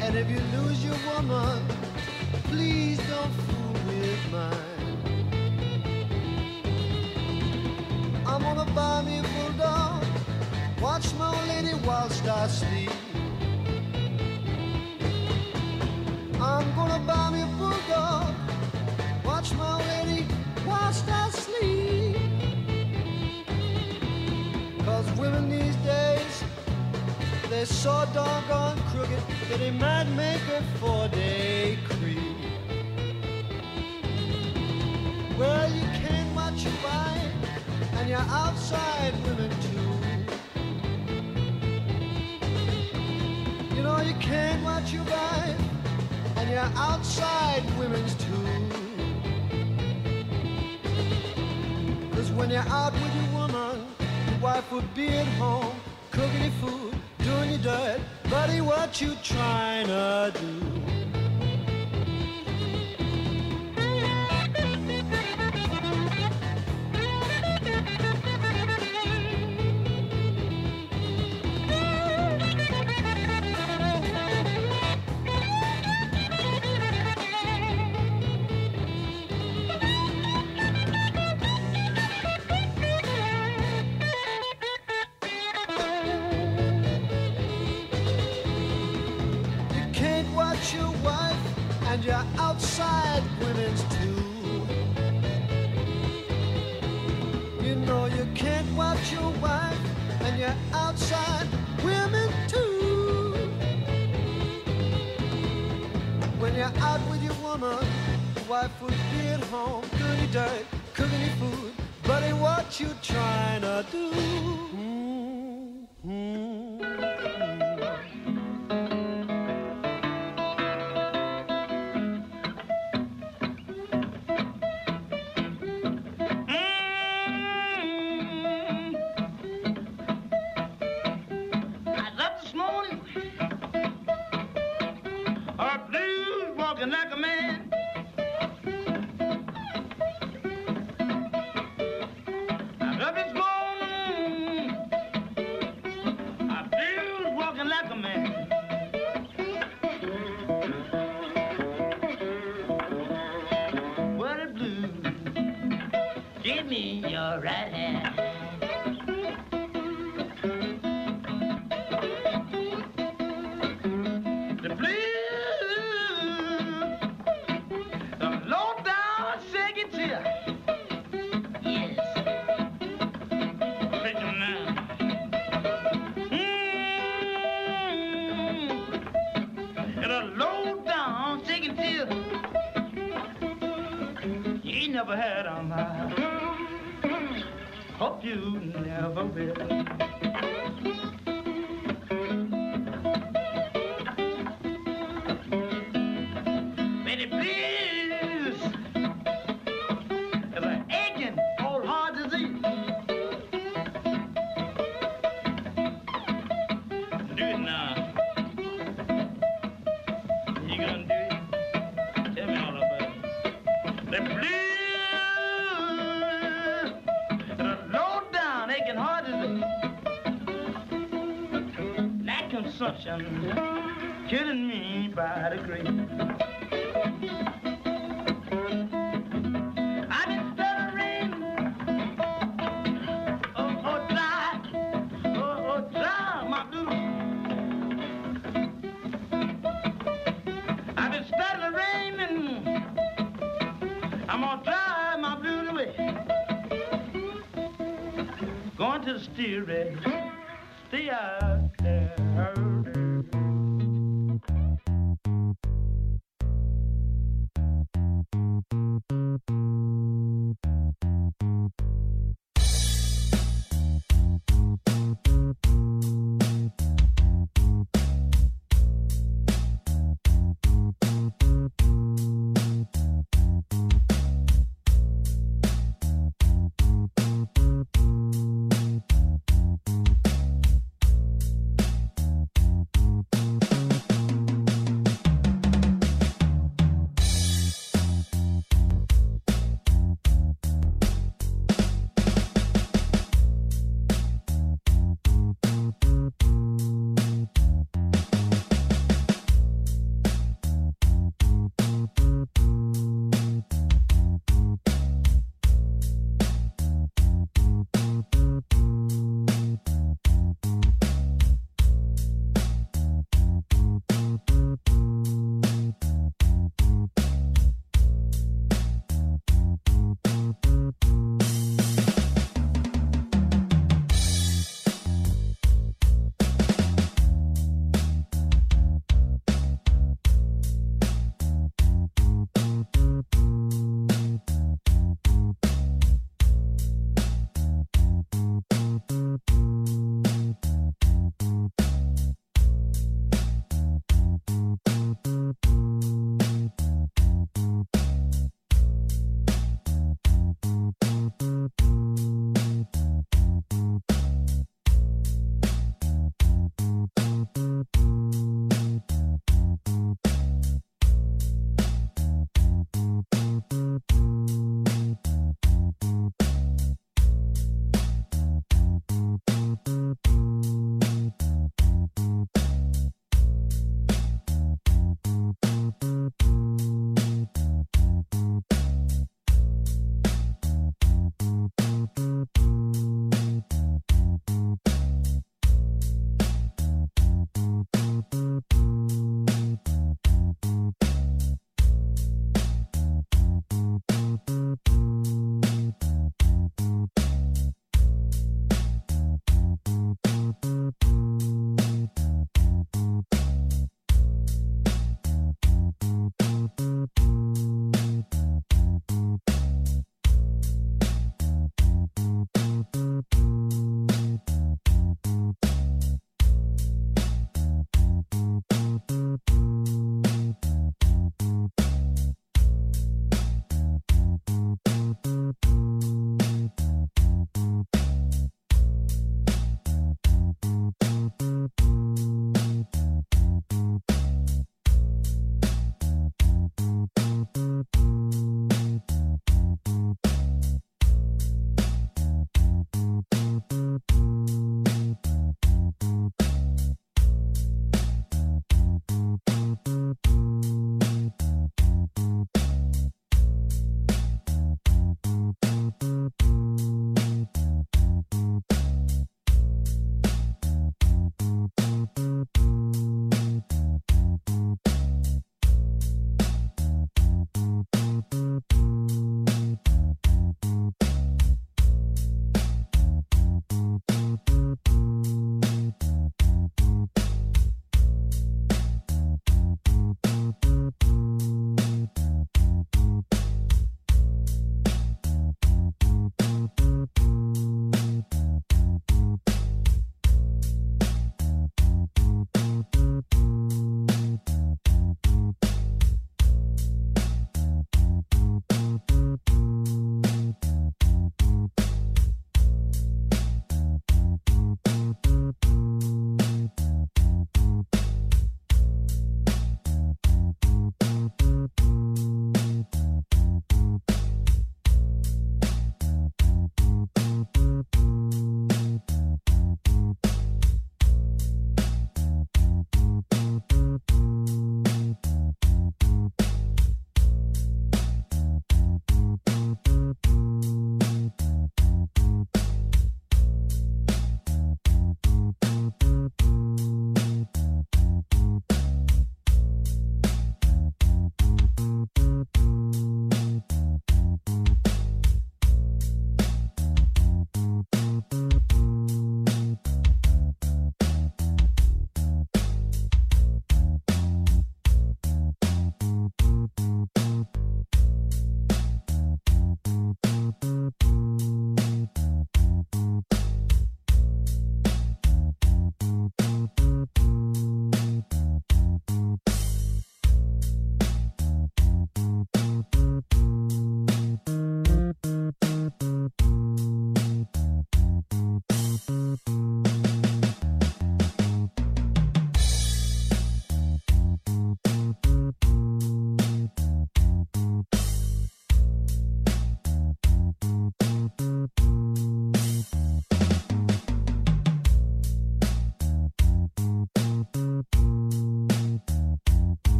And if you lose your woman, please don't fool with mine. I'm gonna buy me a bulldog. Watch my lady whilst I sleep. I'm gonna buy me a bulldog. Watch my lady whilst I sleep. Cause women these days, they're so doggone crooked that they might make for they creep. Well, you can't watch your wife, and you're outside women too. You know you can't watch your wife, and you're outside women's too. Cause when you're out with your woman, your wife would be at home, cooking your food, doing your dirt. Buddy, what you trying to do? any food, what you trying to do. Mm -hmm.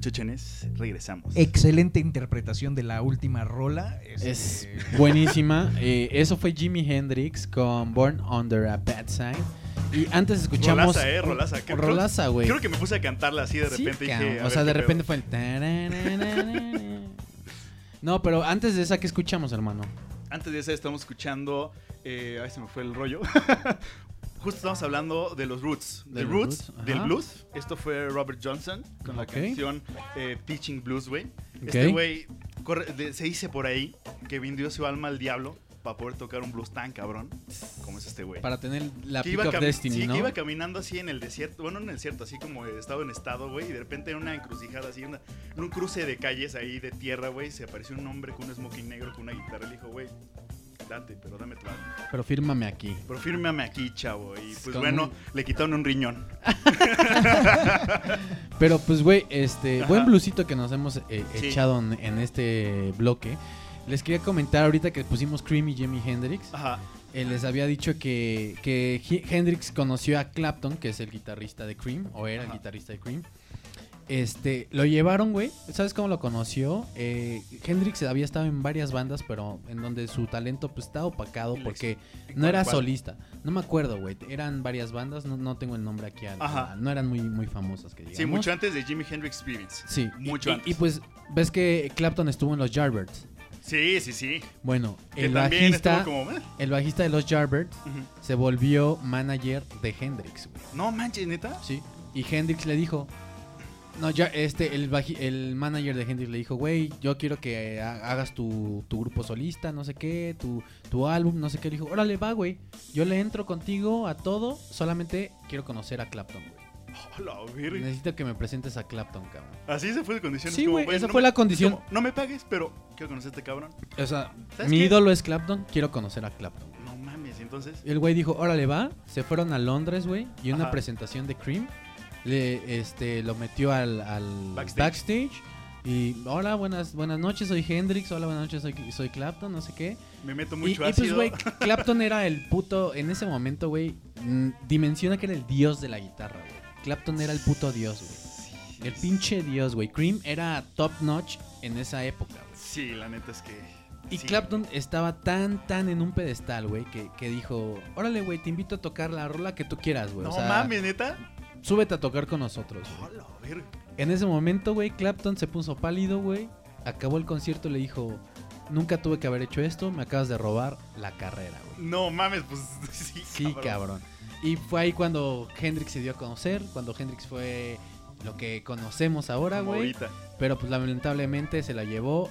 Muchachones, regresamos. Excelente interpretación de la última rola. Es buenísima. Eh, eso fue Jimi Hendrix con Born Under a Bad Sign. Y antes escuchamos. Rolaza, eh, rolaza. Creo- Rolaza, güey. Creo que me puse a cantarla así de Sí, repente. y cabrón. dije, o sea, de pedo. repente fue el. No, pero antes de esa, ¿qué escuchamos, hermano? Antes de eso estamos escuchando. Eh, ay, se me fue el rollo. Justo estamos hablando de los Roots. De los Roots, Roots, del blues. Esto fue Robert Johnson con Ok. la canción eh, Teaching Blues, güey. Ok. Este güey se dice por ahí que vendió su alma al diablo para poder tocar un blues tan cabrón como es este güey. Para tener la que Pick iba, of Destiny, sí, ¿no? que iba caminando así en el desierto, bueno, no en el desierto, así como estado en estado, güey, y de repente en una encrucijada, así, una- en un cruce de calles ahí de tierra, güey, se apareció un hombre con un smoking negro, con una guitarra, y le dijo, güey, date, pero dame tu alma. Pero fírmame aquí. Pero fírmame aquí, chavo, y pues Con bueno, un- le quitaron un riñón. Pero pues, güey, este Ajá. buen blusito que nos hemos eh, Sí. echado en, en este bloque. Les quería comentar ahorita que pusimos Cream y Jimi Hendrix. Ajá. eh, les había dicho que, que He- Hendrix conoció a Clapton, que es el guitarrista de Cream, o era el guitarrista de Cream. Este, lo llevaron, güey. ¿Sabes cómo lo conoció? Eh, Hendrix había estado en varias bandas, pero en donde su talento pues estaba opacado porque no ¿cuál, era solista. No me acuerdo, güey. Eran varias bandas, no, no tengo el nombre aquí. Ajá. no eran muy, muy famosas que digamos. Sí, mucho antes de Jimi Hendrix Experience. Sí, Mucho y, antes. y, pues ves que Clapton estuvo en los Yardbirds. Sí, sí, sí. Bueno, el bajista, como... eh, el bajista de los ujú. se volvió manager de Hendrix, güey. No manches, neta. Sí. Y Hendrix le dijo. No, ya, este, el, el manager de Hendrix le dijo, güey, yo quiero que ha- hagas tu, tu grupo solista, no sé qué, tu, tu álbum, no sé qué. Le dijo, órale, va, güey. Yo le entro contigo a todo, solamente quiero conocer a Clapton, güey. Necesito que me presentes a Clapton, cabrón. Así se fue de condiciones. Sí, güey, esa no fue me- la condición. como, no me pagues, pero quiero conocer a este cabrón. O sea, ¿Sabes mi qué? ídolo es Clapton, quiero conocer a Clapton. No mames, entonces. El güey dijo, órale, va. Se fueron a Londres, güey. Y una Ajá. presentación de Cream. Le, este, lo metió al, al Backstage. backstage. Y hola, buenas, buenas noches, soy Hendrix. Hola, buenas noches, soy, soy Clapton, no sé qué. Me meto Y, mucho y pues, ácido. güey, Clapton era el puto. En ese momento, güey, dimensiona que era el dios de la guitarra, güey. Clapton era el puto dios, güey. El pinche dios, güey. Cream era top notch en esa época, güey. Sí, la neta es que. Y sí. Clapton estaba tan, tan en un pedestal, güey, que, que dijo, órale, güey, te invito a tocar la rola que tú quieras, güey. No o sea, mames, neta. Súbete a tocar con nosotros. güey". Hola, verga. En ese momento, güey, Clapton se puso pálido, güey. Acabó el concierto y le dijo, nunca tuve que haber hecho esto, me acabas de robar la carrera, güey. No mames, pues sí. Sí, cabrón. Y fue ahí cuando Hendrix se dio a conocer, cuando Hendrix fue lo que conocemos ahora, güey. ahorita. Pero pues lamentablemente se la llevó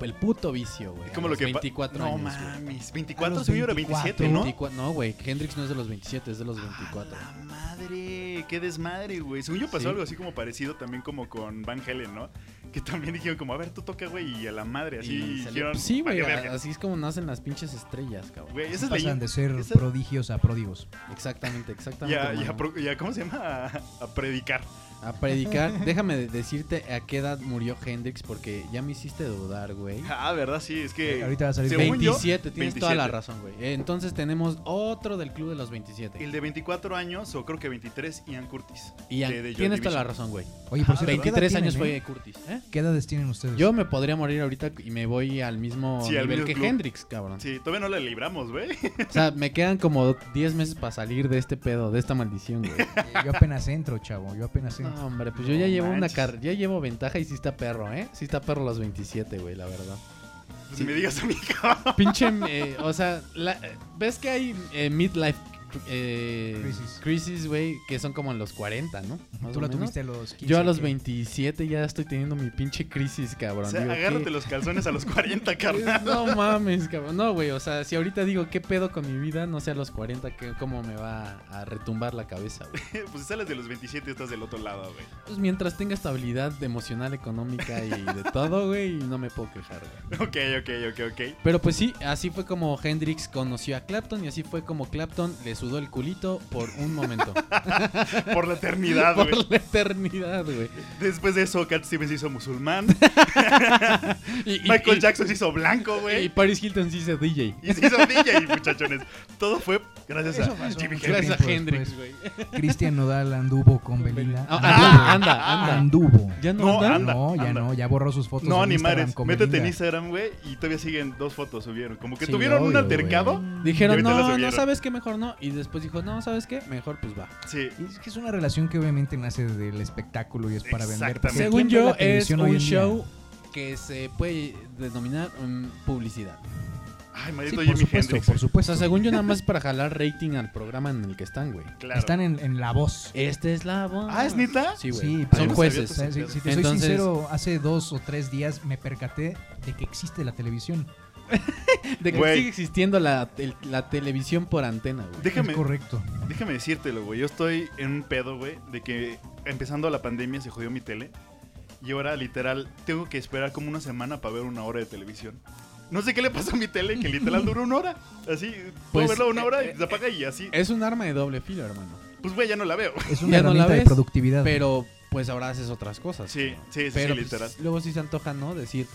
el puto vicio, güey. a Como lo que. pa- 24 no años, güey. mames. A 24, los según yo era 24, 27, ¿no? 24 no, güey. Hendrix no es de los 27, es de los 24. A la madre, qué desmadre, güey. Según yo pasó Sí. algo así como parecido también como con Van Halen, ¿no? Que también dijeron como, a ver, tú toca, güey, y a la madre, así Y dijeron. pues sí, güey. Así es como nacen las pinches estrellas, cabrón. Güey, es Pasan de ser esa- prodigios a pródigos. Exactamente, exactamente. Ya, ya, hermano. pro- ya, ¿cómo se llama? A, a predicar. A predicar. Déjame de- decirte a qué edad murió Hendrix porque ya me hiciste dudar, güey. Ah, ¿verdad? Sí, es que. Eh, ahorita va a salir según yo, 27, tienes toda la 27. razón, güey. Eh, Entonces tenemos otro del club de los 27. El de 24 años, o creo que 23, Ian Curtis. Y ya- de- de tienes toda la razón, güey. Oye, por Ah, cierto, ¿qué edad 23 años tienen, fue eh? Curtis, ¿eh? ¿Qué edades tienen ustedes? Yo me podría morir ahorita y me voy al mismo Sí, al nivel mismo que club. Hendrix, cabrón. Sí, todavía no la libramos, güey. O sea, me quedan como 10 meses para salir de este pedo, de esta maldición, güey. Yo apenas entro, chavo. Yo apenas entro. No, hombre, pues yo No ya llevo una car ya llevo ventaja y sí está perro, ¿eh? Sí está perro los 27, güey, la verdad. Sí. me digas a cabrón. Pinche, eh, o sea, la- ¿ves que hay eh, midlife eh, Crisis. crisis, güey, que son como en los 40, ¿no? Más Tú la tuviste a los 15. Yo a los ¿qué? 27 ya estoy teniendo mi pinche crisis, cabrón. O sea, Digo, agárrate ¿qué? los calzones a los 40, carnal. No mames, cabrón. No, güey, o sea, si ahorita digo qué pedo con mi vida, no sé a los 40 que, cómo me va a retumbar la cabeza, güey. pues si sales de los 27 estás del otro lado, güey. Pues mientras tenga estabilidad emocional, económica y de todo, güey, no me puedo quejar, güey. Ok, ok, ok, ok. Pero pues sí, así fue como Hendrix conoció a Clapton y así fue como Clapton le sudó el culito por un momento. Por la eternidad, por güey. la eternidad, güey. Después de eso, Cat Stevens se hizo musulmán. Y, y- Michael y- Jackson se hizo blanco, Y güey. Paris Hilton se DJ. Y se hizo DJ, muchachones. Todo fue Gracias Eso a pasó Jimi Hendrix. Gracias a Hendrix, después. güey. Cristian Nodal anduvo con Belinda. Ah, Anduvo. anda, anda. Anduvo. ¿Ya no, No, anda? anda. no, ya no, ya borró sus fotos. No, en ni Instagram madres. con Métete en Belinda. Instagram, güey, y todavía siguen dos fotos subieron. Como que Sí, tuvieron un altercado. güey. Dijeron, Y no, no sabes qué, mejor no. Y después dijo, no, ¿sabes qué? Mejor pues va. Sí. Y es que es una relación que obviamente nace del espectáculo y es para vender. Según ¿quién ve yo, es un día? show que se puede denominar publicidad. Ay, Sí, maldito por Jimi supuesto, Hendrix. por O supuesto. sea, según yo, nada más es para jalar rating al programa en el que están, güey. Claro. Están en, en la voz. Este es la voz. Ah, ¿es neta? Sí, güey. Sí, Son jueces. O sea, si, si te soy sincero, hace dos o tres días me percaté de que existe la televisión. De que Güey. sigue existiendo la, el- la televisión por antena, güey. Déjame, Es correcto. déjame decírtelo, güey. Yo estoy en un pedo, güey, de que empezando la pandemia se jodió mi tele. Y ahora, literal, tengo que esperar como una semana para ver una hora de televisión. No sé qué le pasó a mi tele, que literal duró una hora. Así, puedo Pues, verla una hora y eh, se apaga y así. Es un arma de doble filo, hermano. Pues, güey, ya no la veo. Es una Ya no la herramienta de productividad. Pero pues ahora haces otras cosas. Sí, ¿no? sí, sí, Pero sí, pues, literal. luego sí se antoja, ¿no? Decir,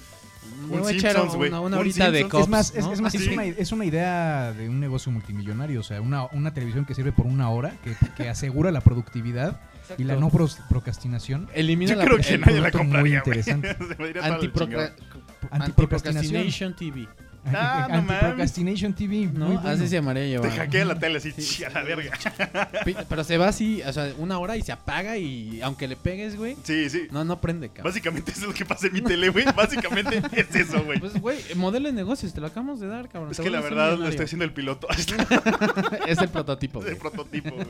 Un voy a echar Simpsons, güey. una, una Un horita de cops, es más, es, ¿no? es más es, una, es una idea de un negocio multimillonario. O sea, una, una televisión que sirve por una hora, que, que asegura la productividad y la no procrastinación. Elimina Yo la creo que el nadie la muy compraría, interesante. TV. Ah, no Antiprocrastination TV. ¿No? bueno. Así se llamaría Te llevar. hackea la tele así, Sí. a la verga. Pero se va así, o sea, una hora y se apaga y aunque le pegues, güey, Sí, sí. no, no prende, cabrón. Básicamente eso es lo que pasa en mi tele, güey. Básicamente es eso, güey. Pues, güey, modelo de negocios, te lo acabamos de dar, cabrón. Es Te que la verdad lo estoy haciendo el piloto. es el prototipo, el güey. prototipo, güey.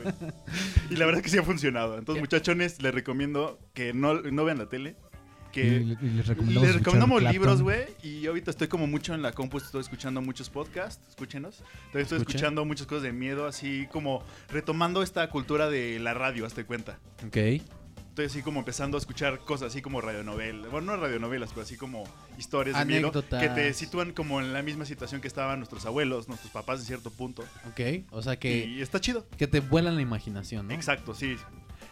Y la verdad es que sí ha funcionado. Entonces, muchachones, les recomiendo que no, no vean la tele. Y, Que le- y les recomendamos, les recomendamos libros, güey. Y ahorita estoy como mucho en la compu, estoy escuchando muchos podcasts. Escúchenos. También estoy Escuchen. escuchando muchas cosas de miedo, así como retomando esta cultura de la radio, hazte cuenta. Ok. Estoy así como empezando a escuchar cosas así como radionovelas. Bueno, no radionovelas, pero así como historias de miedo Anécdotas. que te sitúan como en la misma situación que estaban nuestros abuelos, nuestros papás en cierto punto. Ok. O sea que, Y está chido. que te vuelan la imaginación, ¿no? Exacto, sí.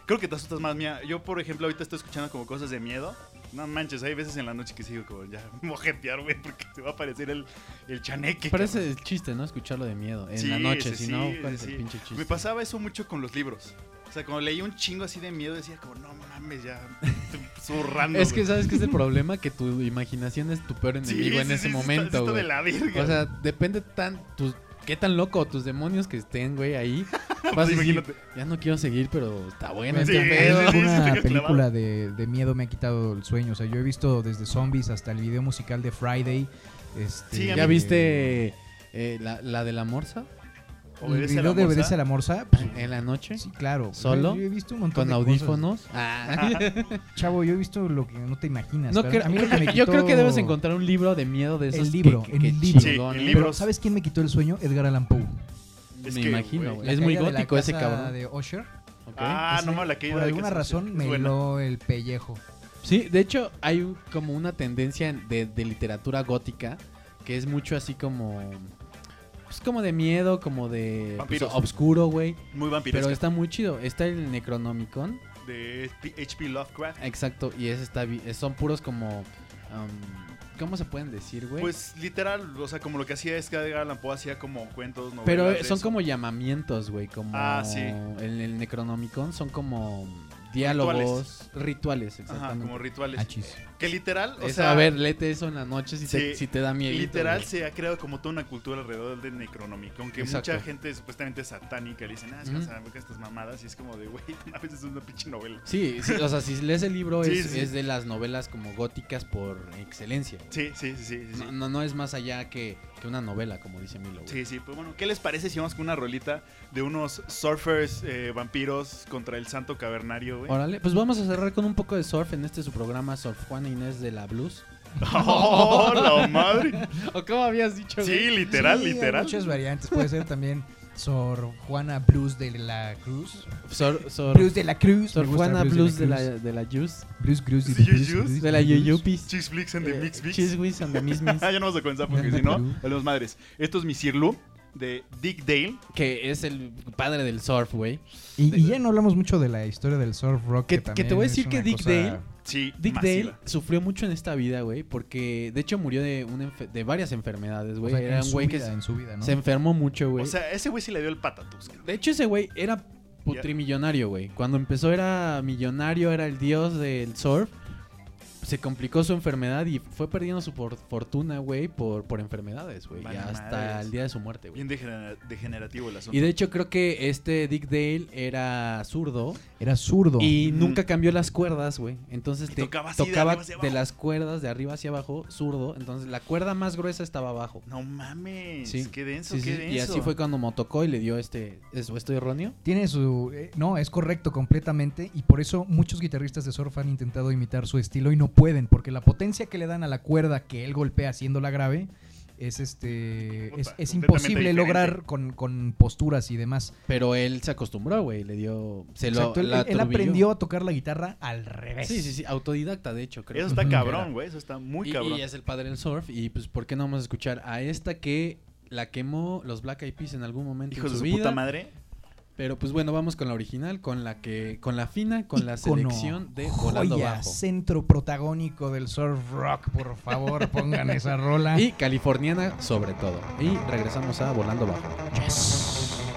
Creo que te asustas más, mía. Yo, por ejemplo, ahorita estoy escuchando como cosas de miedo. No manches, hay veces en la noche que sigo como ya mojetear, güey, porque te va a aparecer el, el chaneque. Parece cabrón. el chiste, ¿no? Escucharlo de miedo. En Sí, la noche, si no, sí, ¿cuál es sí. el pinche chiste? Me pasaba eso mucho con los libros. O sea, cuando leí un chingo así de miedo, decía como, no mames, ya zurrando. Es que, güey". ¿sabes qué es el problema? Que tu imaginación es tu peor enemigo en ese momento, güey. de la verga. O sea, depende tan... tus- qué tan loco tus demonios que estén, güey, ahí. Vas a Pues decir, ya no quiero seguir, pero está bueno Sí, este sí, pedo. sí, Una película de, de miedo me ha quitado el sueño. O sea, yo he visto desde zombies hasta el video musical de Friday. Este, ¿Ya viste eh, la, la de la morsa? El Obedece a la video de morsa. Obedece a la Morsa. pues, En la noche. sí, claro. ¿Solo? Yo, yo he visto un montón Con de cosas. audífonos. Ah. Chavo, yo he visto lo que no te imaginas. No, creo- a mí lo que me yo creo que quitó- debes encontrar un libro de miedo de esos. El libro, que- en que el libro. Sí, chingón, el ¿eh? libro. Pero, ¿sabes quién me quitó el sueño? Edgar Allan Poe. Es Me que, imagino, güey. Es muy caída de la gótico ese cabrón. de Usher. Ah, Ese, no mames, la caída Por de alguna razón me heló el pellejo. Sí, de hecho hay un- como una tendencia de, de literatura gótica que es mucho así como... Es como de miedo, como de... pues, obscuro, güey. Muy vampiresca. Pero está muy chido. Está el Necronomicon. De H.P. Lovecraft. Exacto. Y ese está... vi- Son puros como... um, ¿Cómo se pueden decir, güey? Pues literal, o sea, como lo que hacía es que Edgar Allan Poe hacía como cuentos, novelas. Pero eh, son como llamamientos, güey. Como Ah, sí. En el Necronomicon son como diálogos, rituales, Ajá, exactamente. como rituales. Achis. Que literal, o Eso, sea, a ver, léete eso en la noche si, te, si te da miedo. literal se ha creado como toda una cultura alrededor del Necronomicon, que Exacto. mucha gente supuestamente satánica le dicen, ah, es que saben qué estas mamadas, y es como de, güey, a veces es una pinche novela. Sí, sí, o sea, si lees el libro Sí, es, de las novelas como góticas por excelencia. Sí, sí, sí. No, no, no es más allá que, que una novela, como dice Milo. güey. Sí, sí, pues bueno, ¿qué les parece si vamos con una rolita de unos surfers eh, vampiros contra el santo cavernario, güey? Órale, pues vamos a cerrar con un poco de surf en este su programa Surf Juan Inés de la Blues. ¡Oh, la madre! ¿O cómo habías dicho? Sí, literal, Sí, hay literal. muchas variantes. Puede ser también Sor Juana Blues de la Cruz. Sor, Sor, Blues de la Cruz. Sor Juana Blues de la, Cruz. de la Juice. Blues, Cruz de Blues, Juice. Blues, De la Blues. Yuyupis. Chicks Flicks and the Eh, Mix Mix. Cheese Whiz and the Miss Miss. Ah, ya no vamos a comenzar porque si no, a los madres. Esto es mi Sirlu de Dick Dale. Que es el padre del surf, güey. Y, y ya no hablamos mucho de la historia del surf rock. Que- Que, que te voy a decir que Dick cosa- Dale Sí, Dick masiva. Dale sufrió mucho en esta vida, güey, porque de hecho murió de, una enfe- de varias enfermedades, O güey. sea, Era un güey que vida, se, en su vida, ¿no? se enfermó mucho, güey. O sea, ese güey sí le dio el patatús. cabrón. de hecho, ese güey era putrimillonario, güey. Cuando empezó era millonario, era el dios del surf. Se complicó su enfermedad y fue perdiendo su por- fortuna, güey, por, por enfermedades, güey. Vale y hasta madres. el día de su muerte, güey. Bien degenera- degenerativo el asunto. Y de hecho creo que este Dick Dale era zurdo Era zurdo. y nunca cambió las cuerdas, güey. Entonces Y te tocaba así de tocaba arriba hacia de abajo. las cuerdas de arriba hacia abajo, zurdo. Entonces la cuerda más gruesa estaba abajo. No mames. Sí. Qué denso, Sí, qué sí, denso. Y así fue cuando me tocó y le dio este... ¿es- ¿Estoy erróneo? Tiene su... eh, no, es correcto completamente y por eso muchos guitarristas de surf han intentado imitar su estilo y no pueden porque la potencia que le dan a la cuerda que él golpea haciéndola grave es este Puta, es, es imposible diferente. lograr con, con posturas y demás. Pero él se acostumbró, güey. Le dio... Se lo, Exacto, él, la él- aprendió a tocar la guitarra al revés. Sí, sí, sí. Autodidacta, de hecho, creo. Eso está cabrón, güey. Eso está muy y, cabrón. y es el padre del surf. Y pues, ¿por qué no vamos a escuchar a esta que la quemó los Black Eyed Peas en algún momento Hijos en de su su vida? puta madre. Pero pues bueno, vamos con la original, con la que, con la fina, con la selección de Volando joya, Bajo. centro protagónico del surf rock, por favor, pongan esa rola. Y californiana sobre todo. Y regresamos a Volando Bajo. Yes.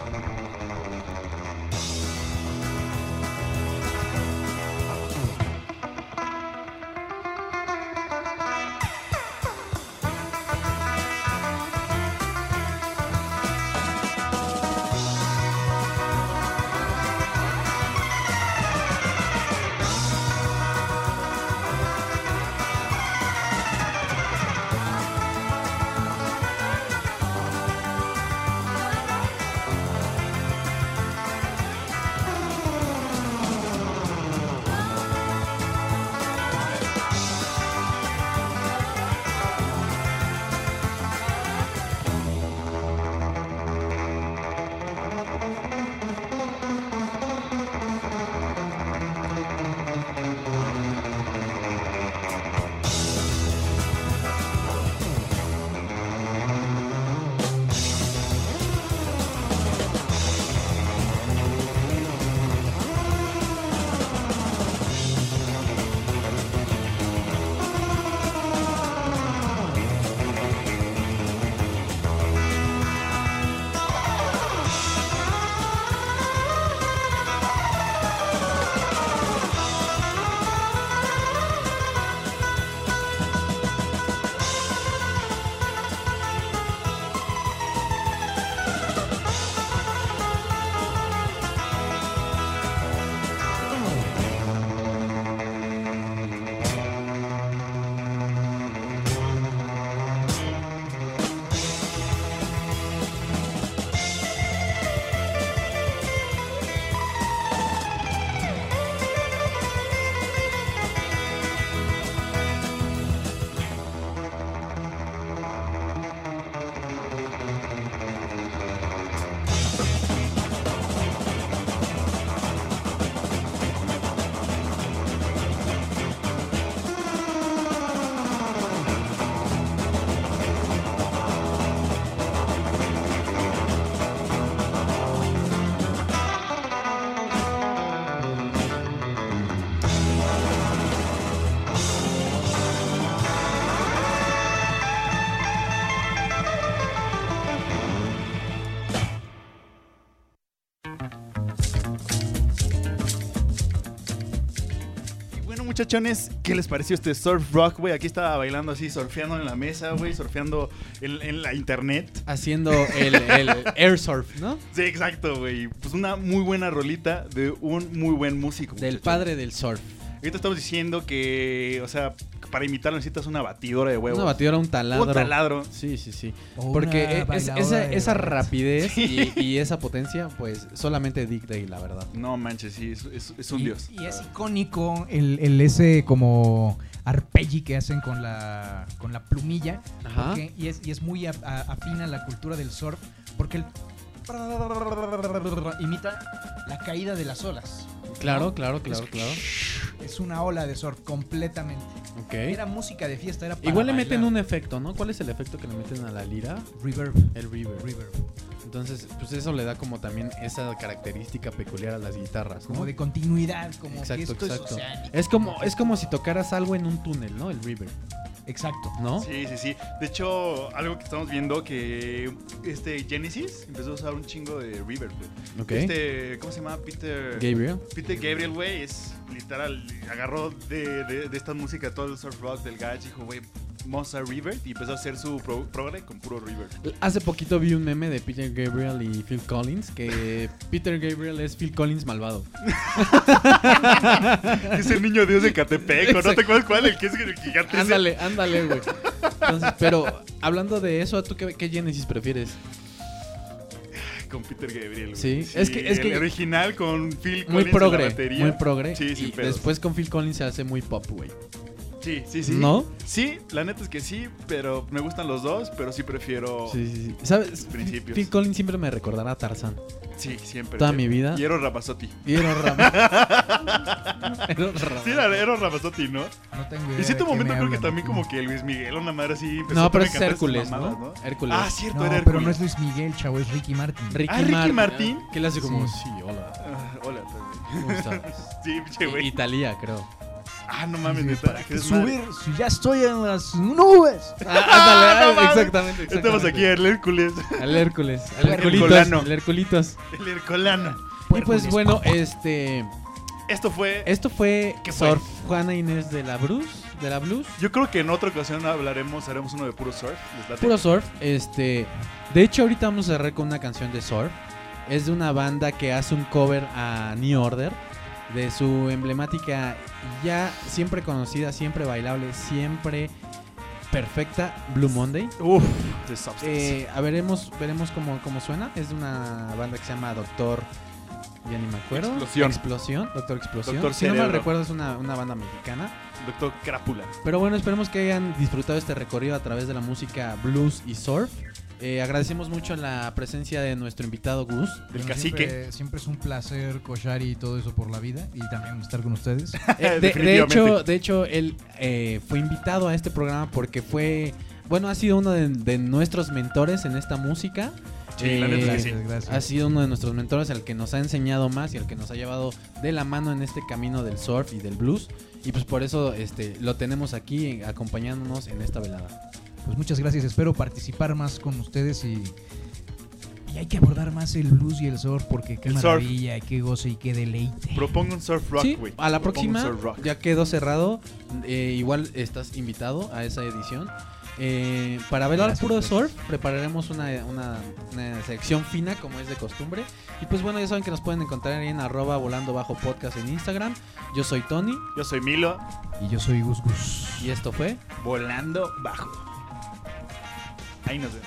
Muchachones, ¿qué les pareció este surf rock, güey? Aquí estaba bailando así, surfeando en la mesa, güey, surfeando en, en la internet. Haciendo el, el air surf, ¿no? Sí, exacto, güey. Pues una muy buena rolita de un muy buen músico. Del muchachones. padre del surf. Ahorita estamos diciendo que, o sea, para imitarlo necesitas una batidora de huevos. Una batidora, un taladro. Un taladro. Sí, sí, sí. O Porque e- es- esa, rapidez y, y esa potencia, pues solamente Dick Dale, la verdad. No manches, sí, es, es- es un y, dios. y es icónico el, el ese como arpeggi que hacen con la, con la plumilla. Ajá. porque- y, es, y es muy a- a- la cultura del surf. Porque el imita la caída de las olas. Claro, claro, claro, claro. Es una ola de surf completamente. Ok. Era música de fiesta, era para Igual le meten bailar. un efecto, ¿no? ¿Cuál es el efecto que le meten a la lira? reverb. El reverb. reverb. Entonces, pues eso le da como también esa característica peculiar a las guitarras, ¿no? Como de continuidad, como que Exacto, esto exacto. es oceánico. Es como, es como si tocaras algo en un túnel, ¿no? El river, Exacto. ¿no? Sí, sí, sí. De hecho, algo que estamos viendo que este Genesis empezó a usar un chingo de River, güey. Este, ¿cómo se llama? Peter Gabriel. Peter Gabriel, güey, es literal, agarró de, de, de esta música todo el surf rock del garage, dijo, güey, vamos a usar River y empezó a hacer su pro- progre con puro River. Hace poquito vi un meme de Peter Gabriel y Phil Collins que Peter Gabriel es Phil Collins malvado. es el niño dios de Catepec, ¿o ¿no te acuerdas cuál? El que es el gigante. Ándale, ándale, güey. Entonces, pero hablando de eso, ¿tú qué, qué Genesis prefieres? Con Peter Gabriel. Sí, es que- es el que- original con Phil Muy Collins en la progre, batería. muy progre. Sí, y después con Phil Collins se hace muy pop, güey. Sí, sí, sí. ¿No? Sí, la neta es que sí, pero me gustan los dos, pero sí prefiero... Sí, sí, sí. ¿Sabes? Principios. Phil Collins siempre me recordará a Tarzán. Sí, siempre. Toda mi vida. Y Eros Ramazzotti. Y Rama. Sí, era Eros ¿no? No tengo idea Y cierto de qué momento me creo que también como que Luis Miguel, una madre así empezó No, a pero también es Hércules, mamadas, ¿no? Hércules. Ah, cierto, No, era pero Hércules. no es Luis Miguel, chavo, es Ricky Martin. Ricky, Ah, Ricky Martin. Martin. Que le hace como, Sí. sí, hola. Ah, hola, pues, ¿Cómo estás? Sí, Y- güey. Italia, creo. Ah, no mames, neta. para qué subir si ya estoy en las nubes. Ah, no ah, exactamente, Estamos aquí al Hércules. Al Hércules. Al El Herculitos. Herculano. El Herculitos. El Hercolano. Y pues bueno, este. Esto fue. Esto fue ¿Qué fue? Surf Juana Inés de la Blues. De la Blues. Yo creo que en otra ocasión hablaremos, haremos uno de puro surf. Puro surf. Este. De hecho, ahorita vamos a cerrar con una canción de surf. Es de una banda que hace un cover a New Order. De su emblemática, ya siempre conocida, siempre bailable, siempre perfecta Blue Monday. Uf. Eh, a veremos, veremos cómo, cómo suena. Es de una banda que se llama Doctor. Ya ni me acuerdo. Explosión. Explosión. Doctor Explosión. Doctor si no Cerebro. recuerdo, es una, una banda mexicana. Doctor Crápula. Pero bueno, esperemos que hayan disfrutado este recorrido a través de la música blues y surf. Eh, agradecemos mucho la presencia de nuestro invitado Gus. Del cacique. Siempre, siempre es un placer cochar y todo eso por la vida y también estar con ustedes. Eh, de, hecho, de hecho, él eh, fue invitado a este programa porque fue, bueno, ha sido uno de, de nuestros mentores en esta música. Sí, la neta que sí. Gracias, gracias. Ha sido uno de nuestros mentores, el que nos ha enseñado más y el que nos ha llevado de la mano en este camino del surf y del blues. Y pues por eso este, lo tenemos aquí eh, acompañándonos en esta velada. Pues muchas gracias, espero participar más con ustedes y, y hay que abordar más el blues y el surf porque qué El surf. maravilla, qué goce y qué deleite. Propongo un surf rock, sí, güey. a la Propongo próxima surf rock. ya quedó cerrado. Eh, igual estás invitado a esa edición. Eh, para bailar Gracias, puro gracias. surf, prepararemos una, una, una sección fina como es de costumbre. Y pues bueno, ya saben que nos pueden encontrar ahí en arroba volando bajo podcast en Instagram. Yo soy Tony Yo soy Milo. Y yo soy Gus Gus. y esto fue Volando bajo. 愛の分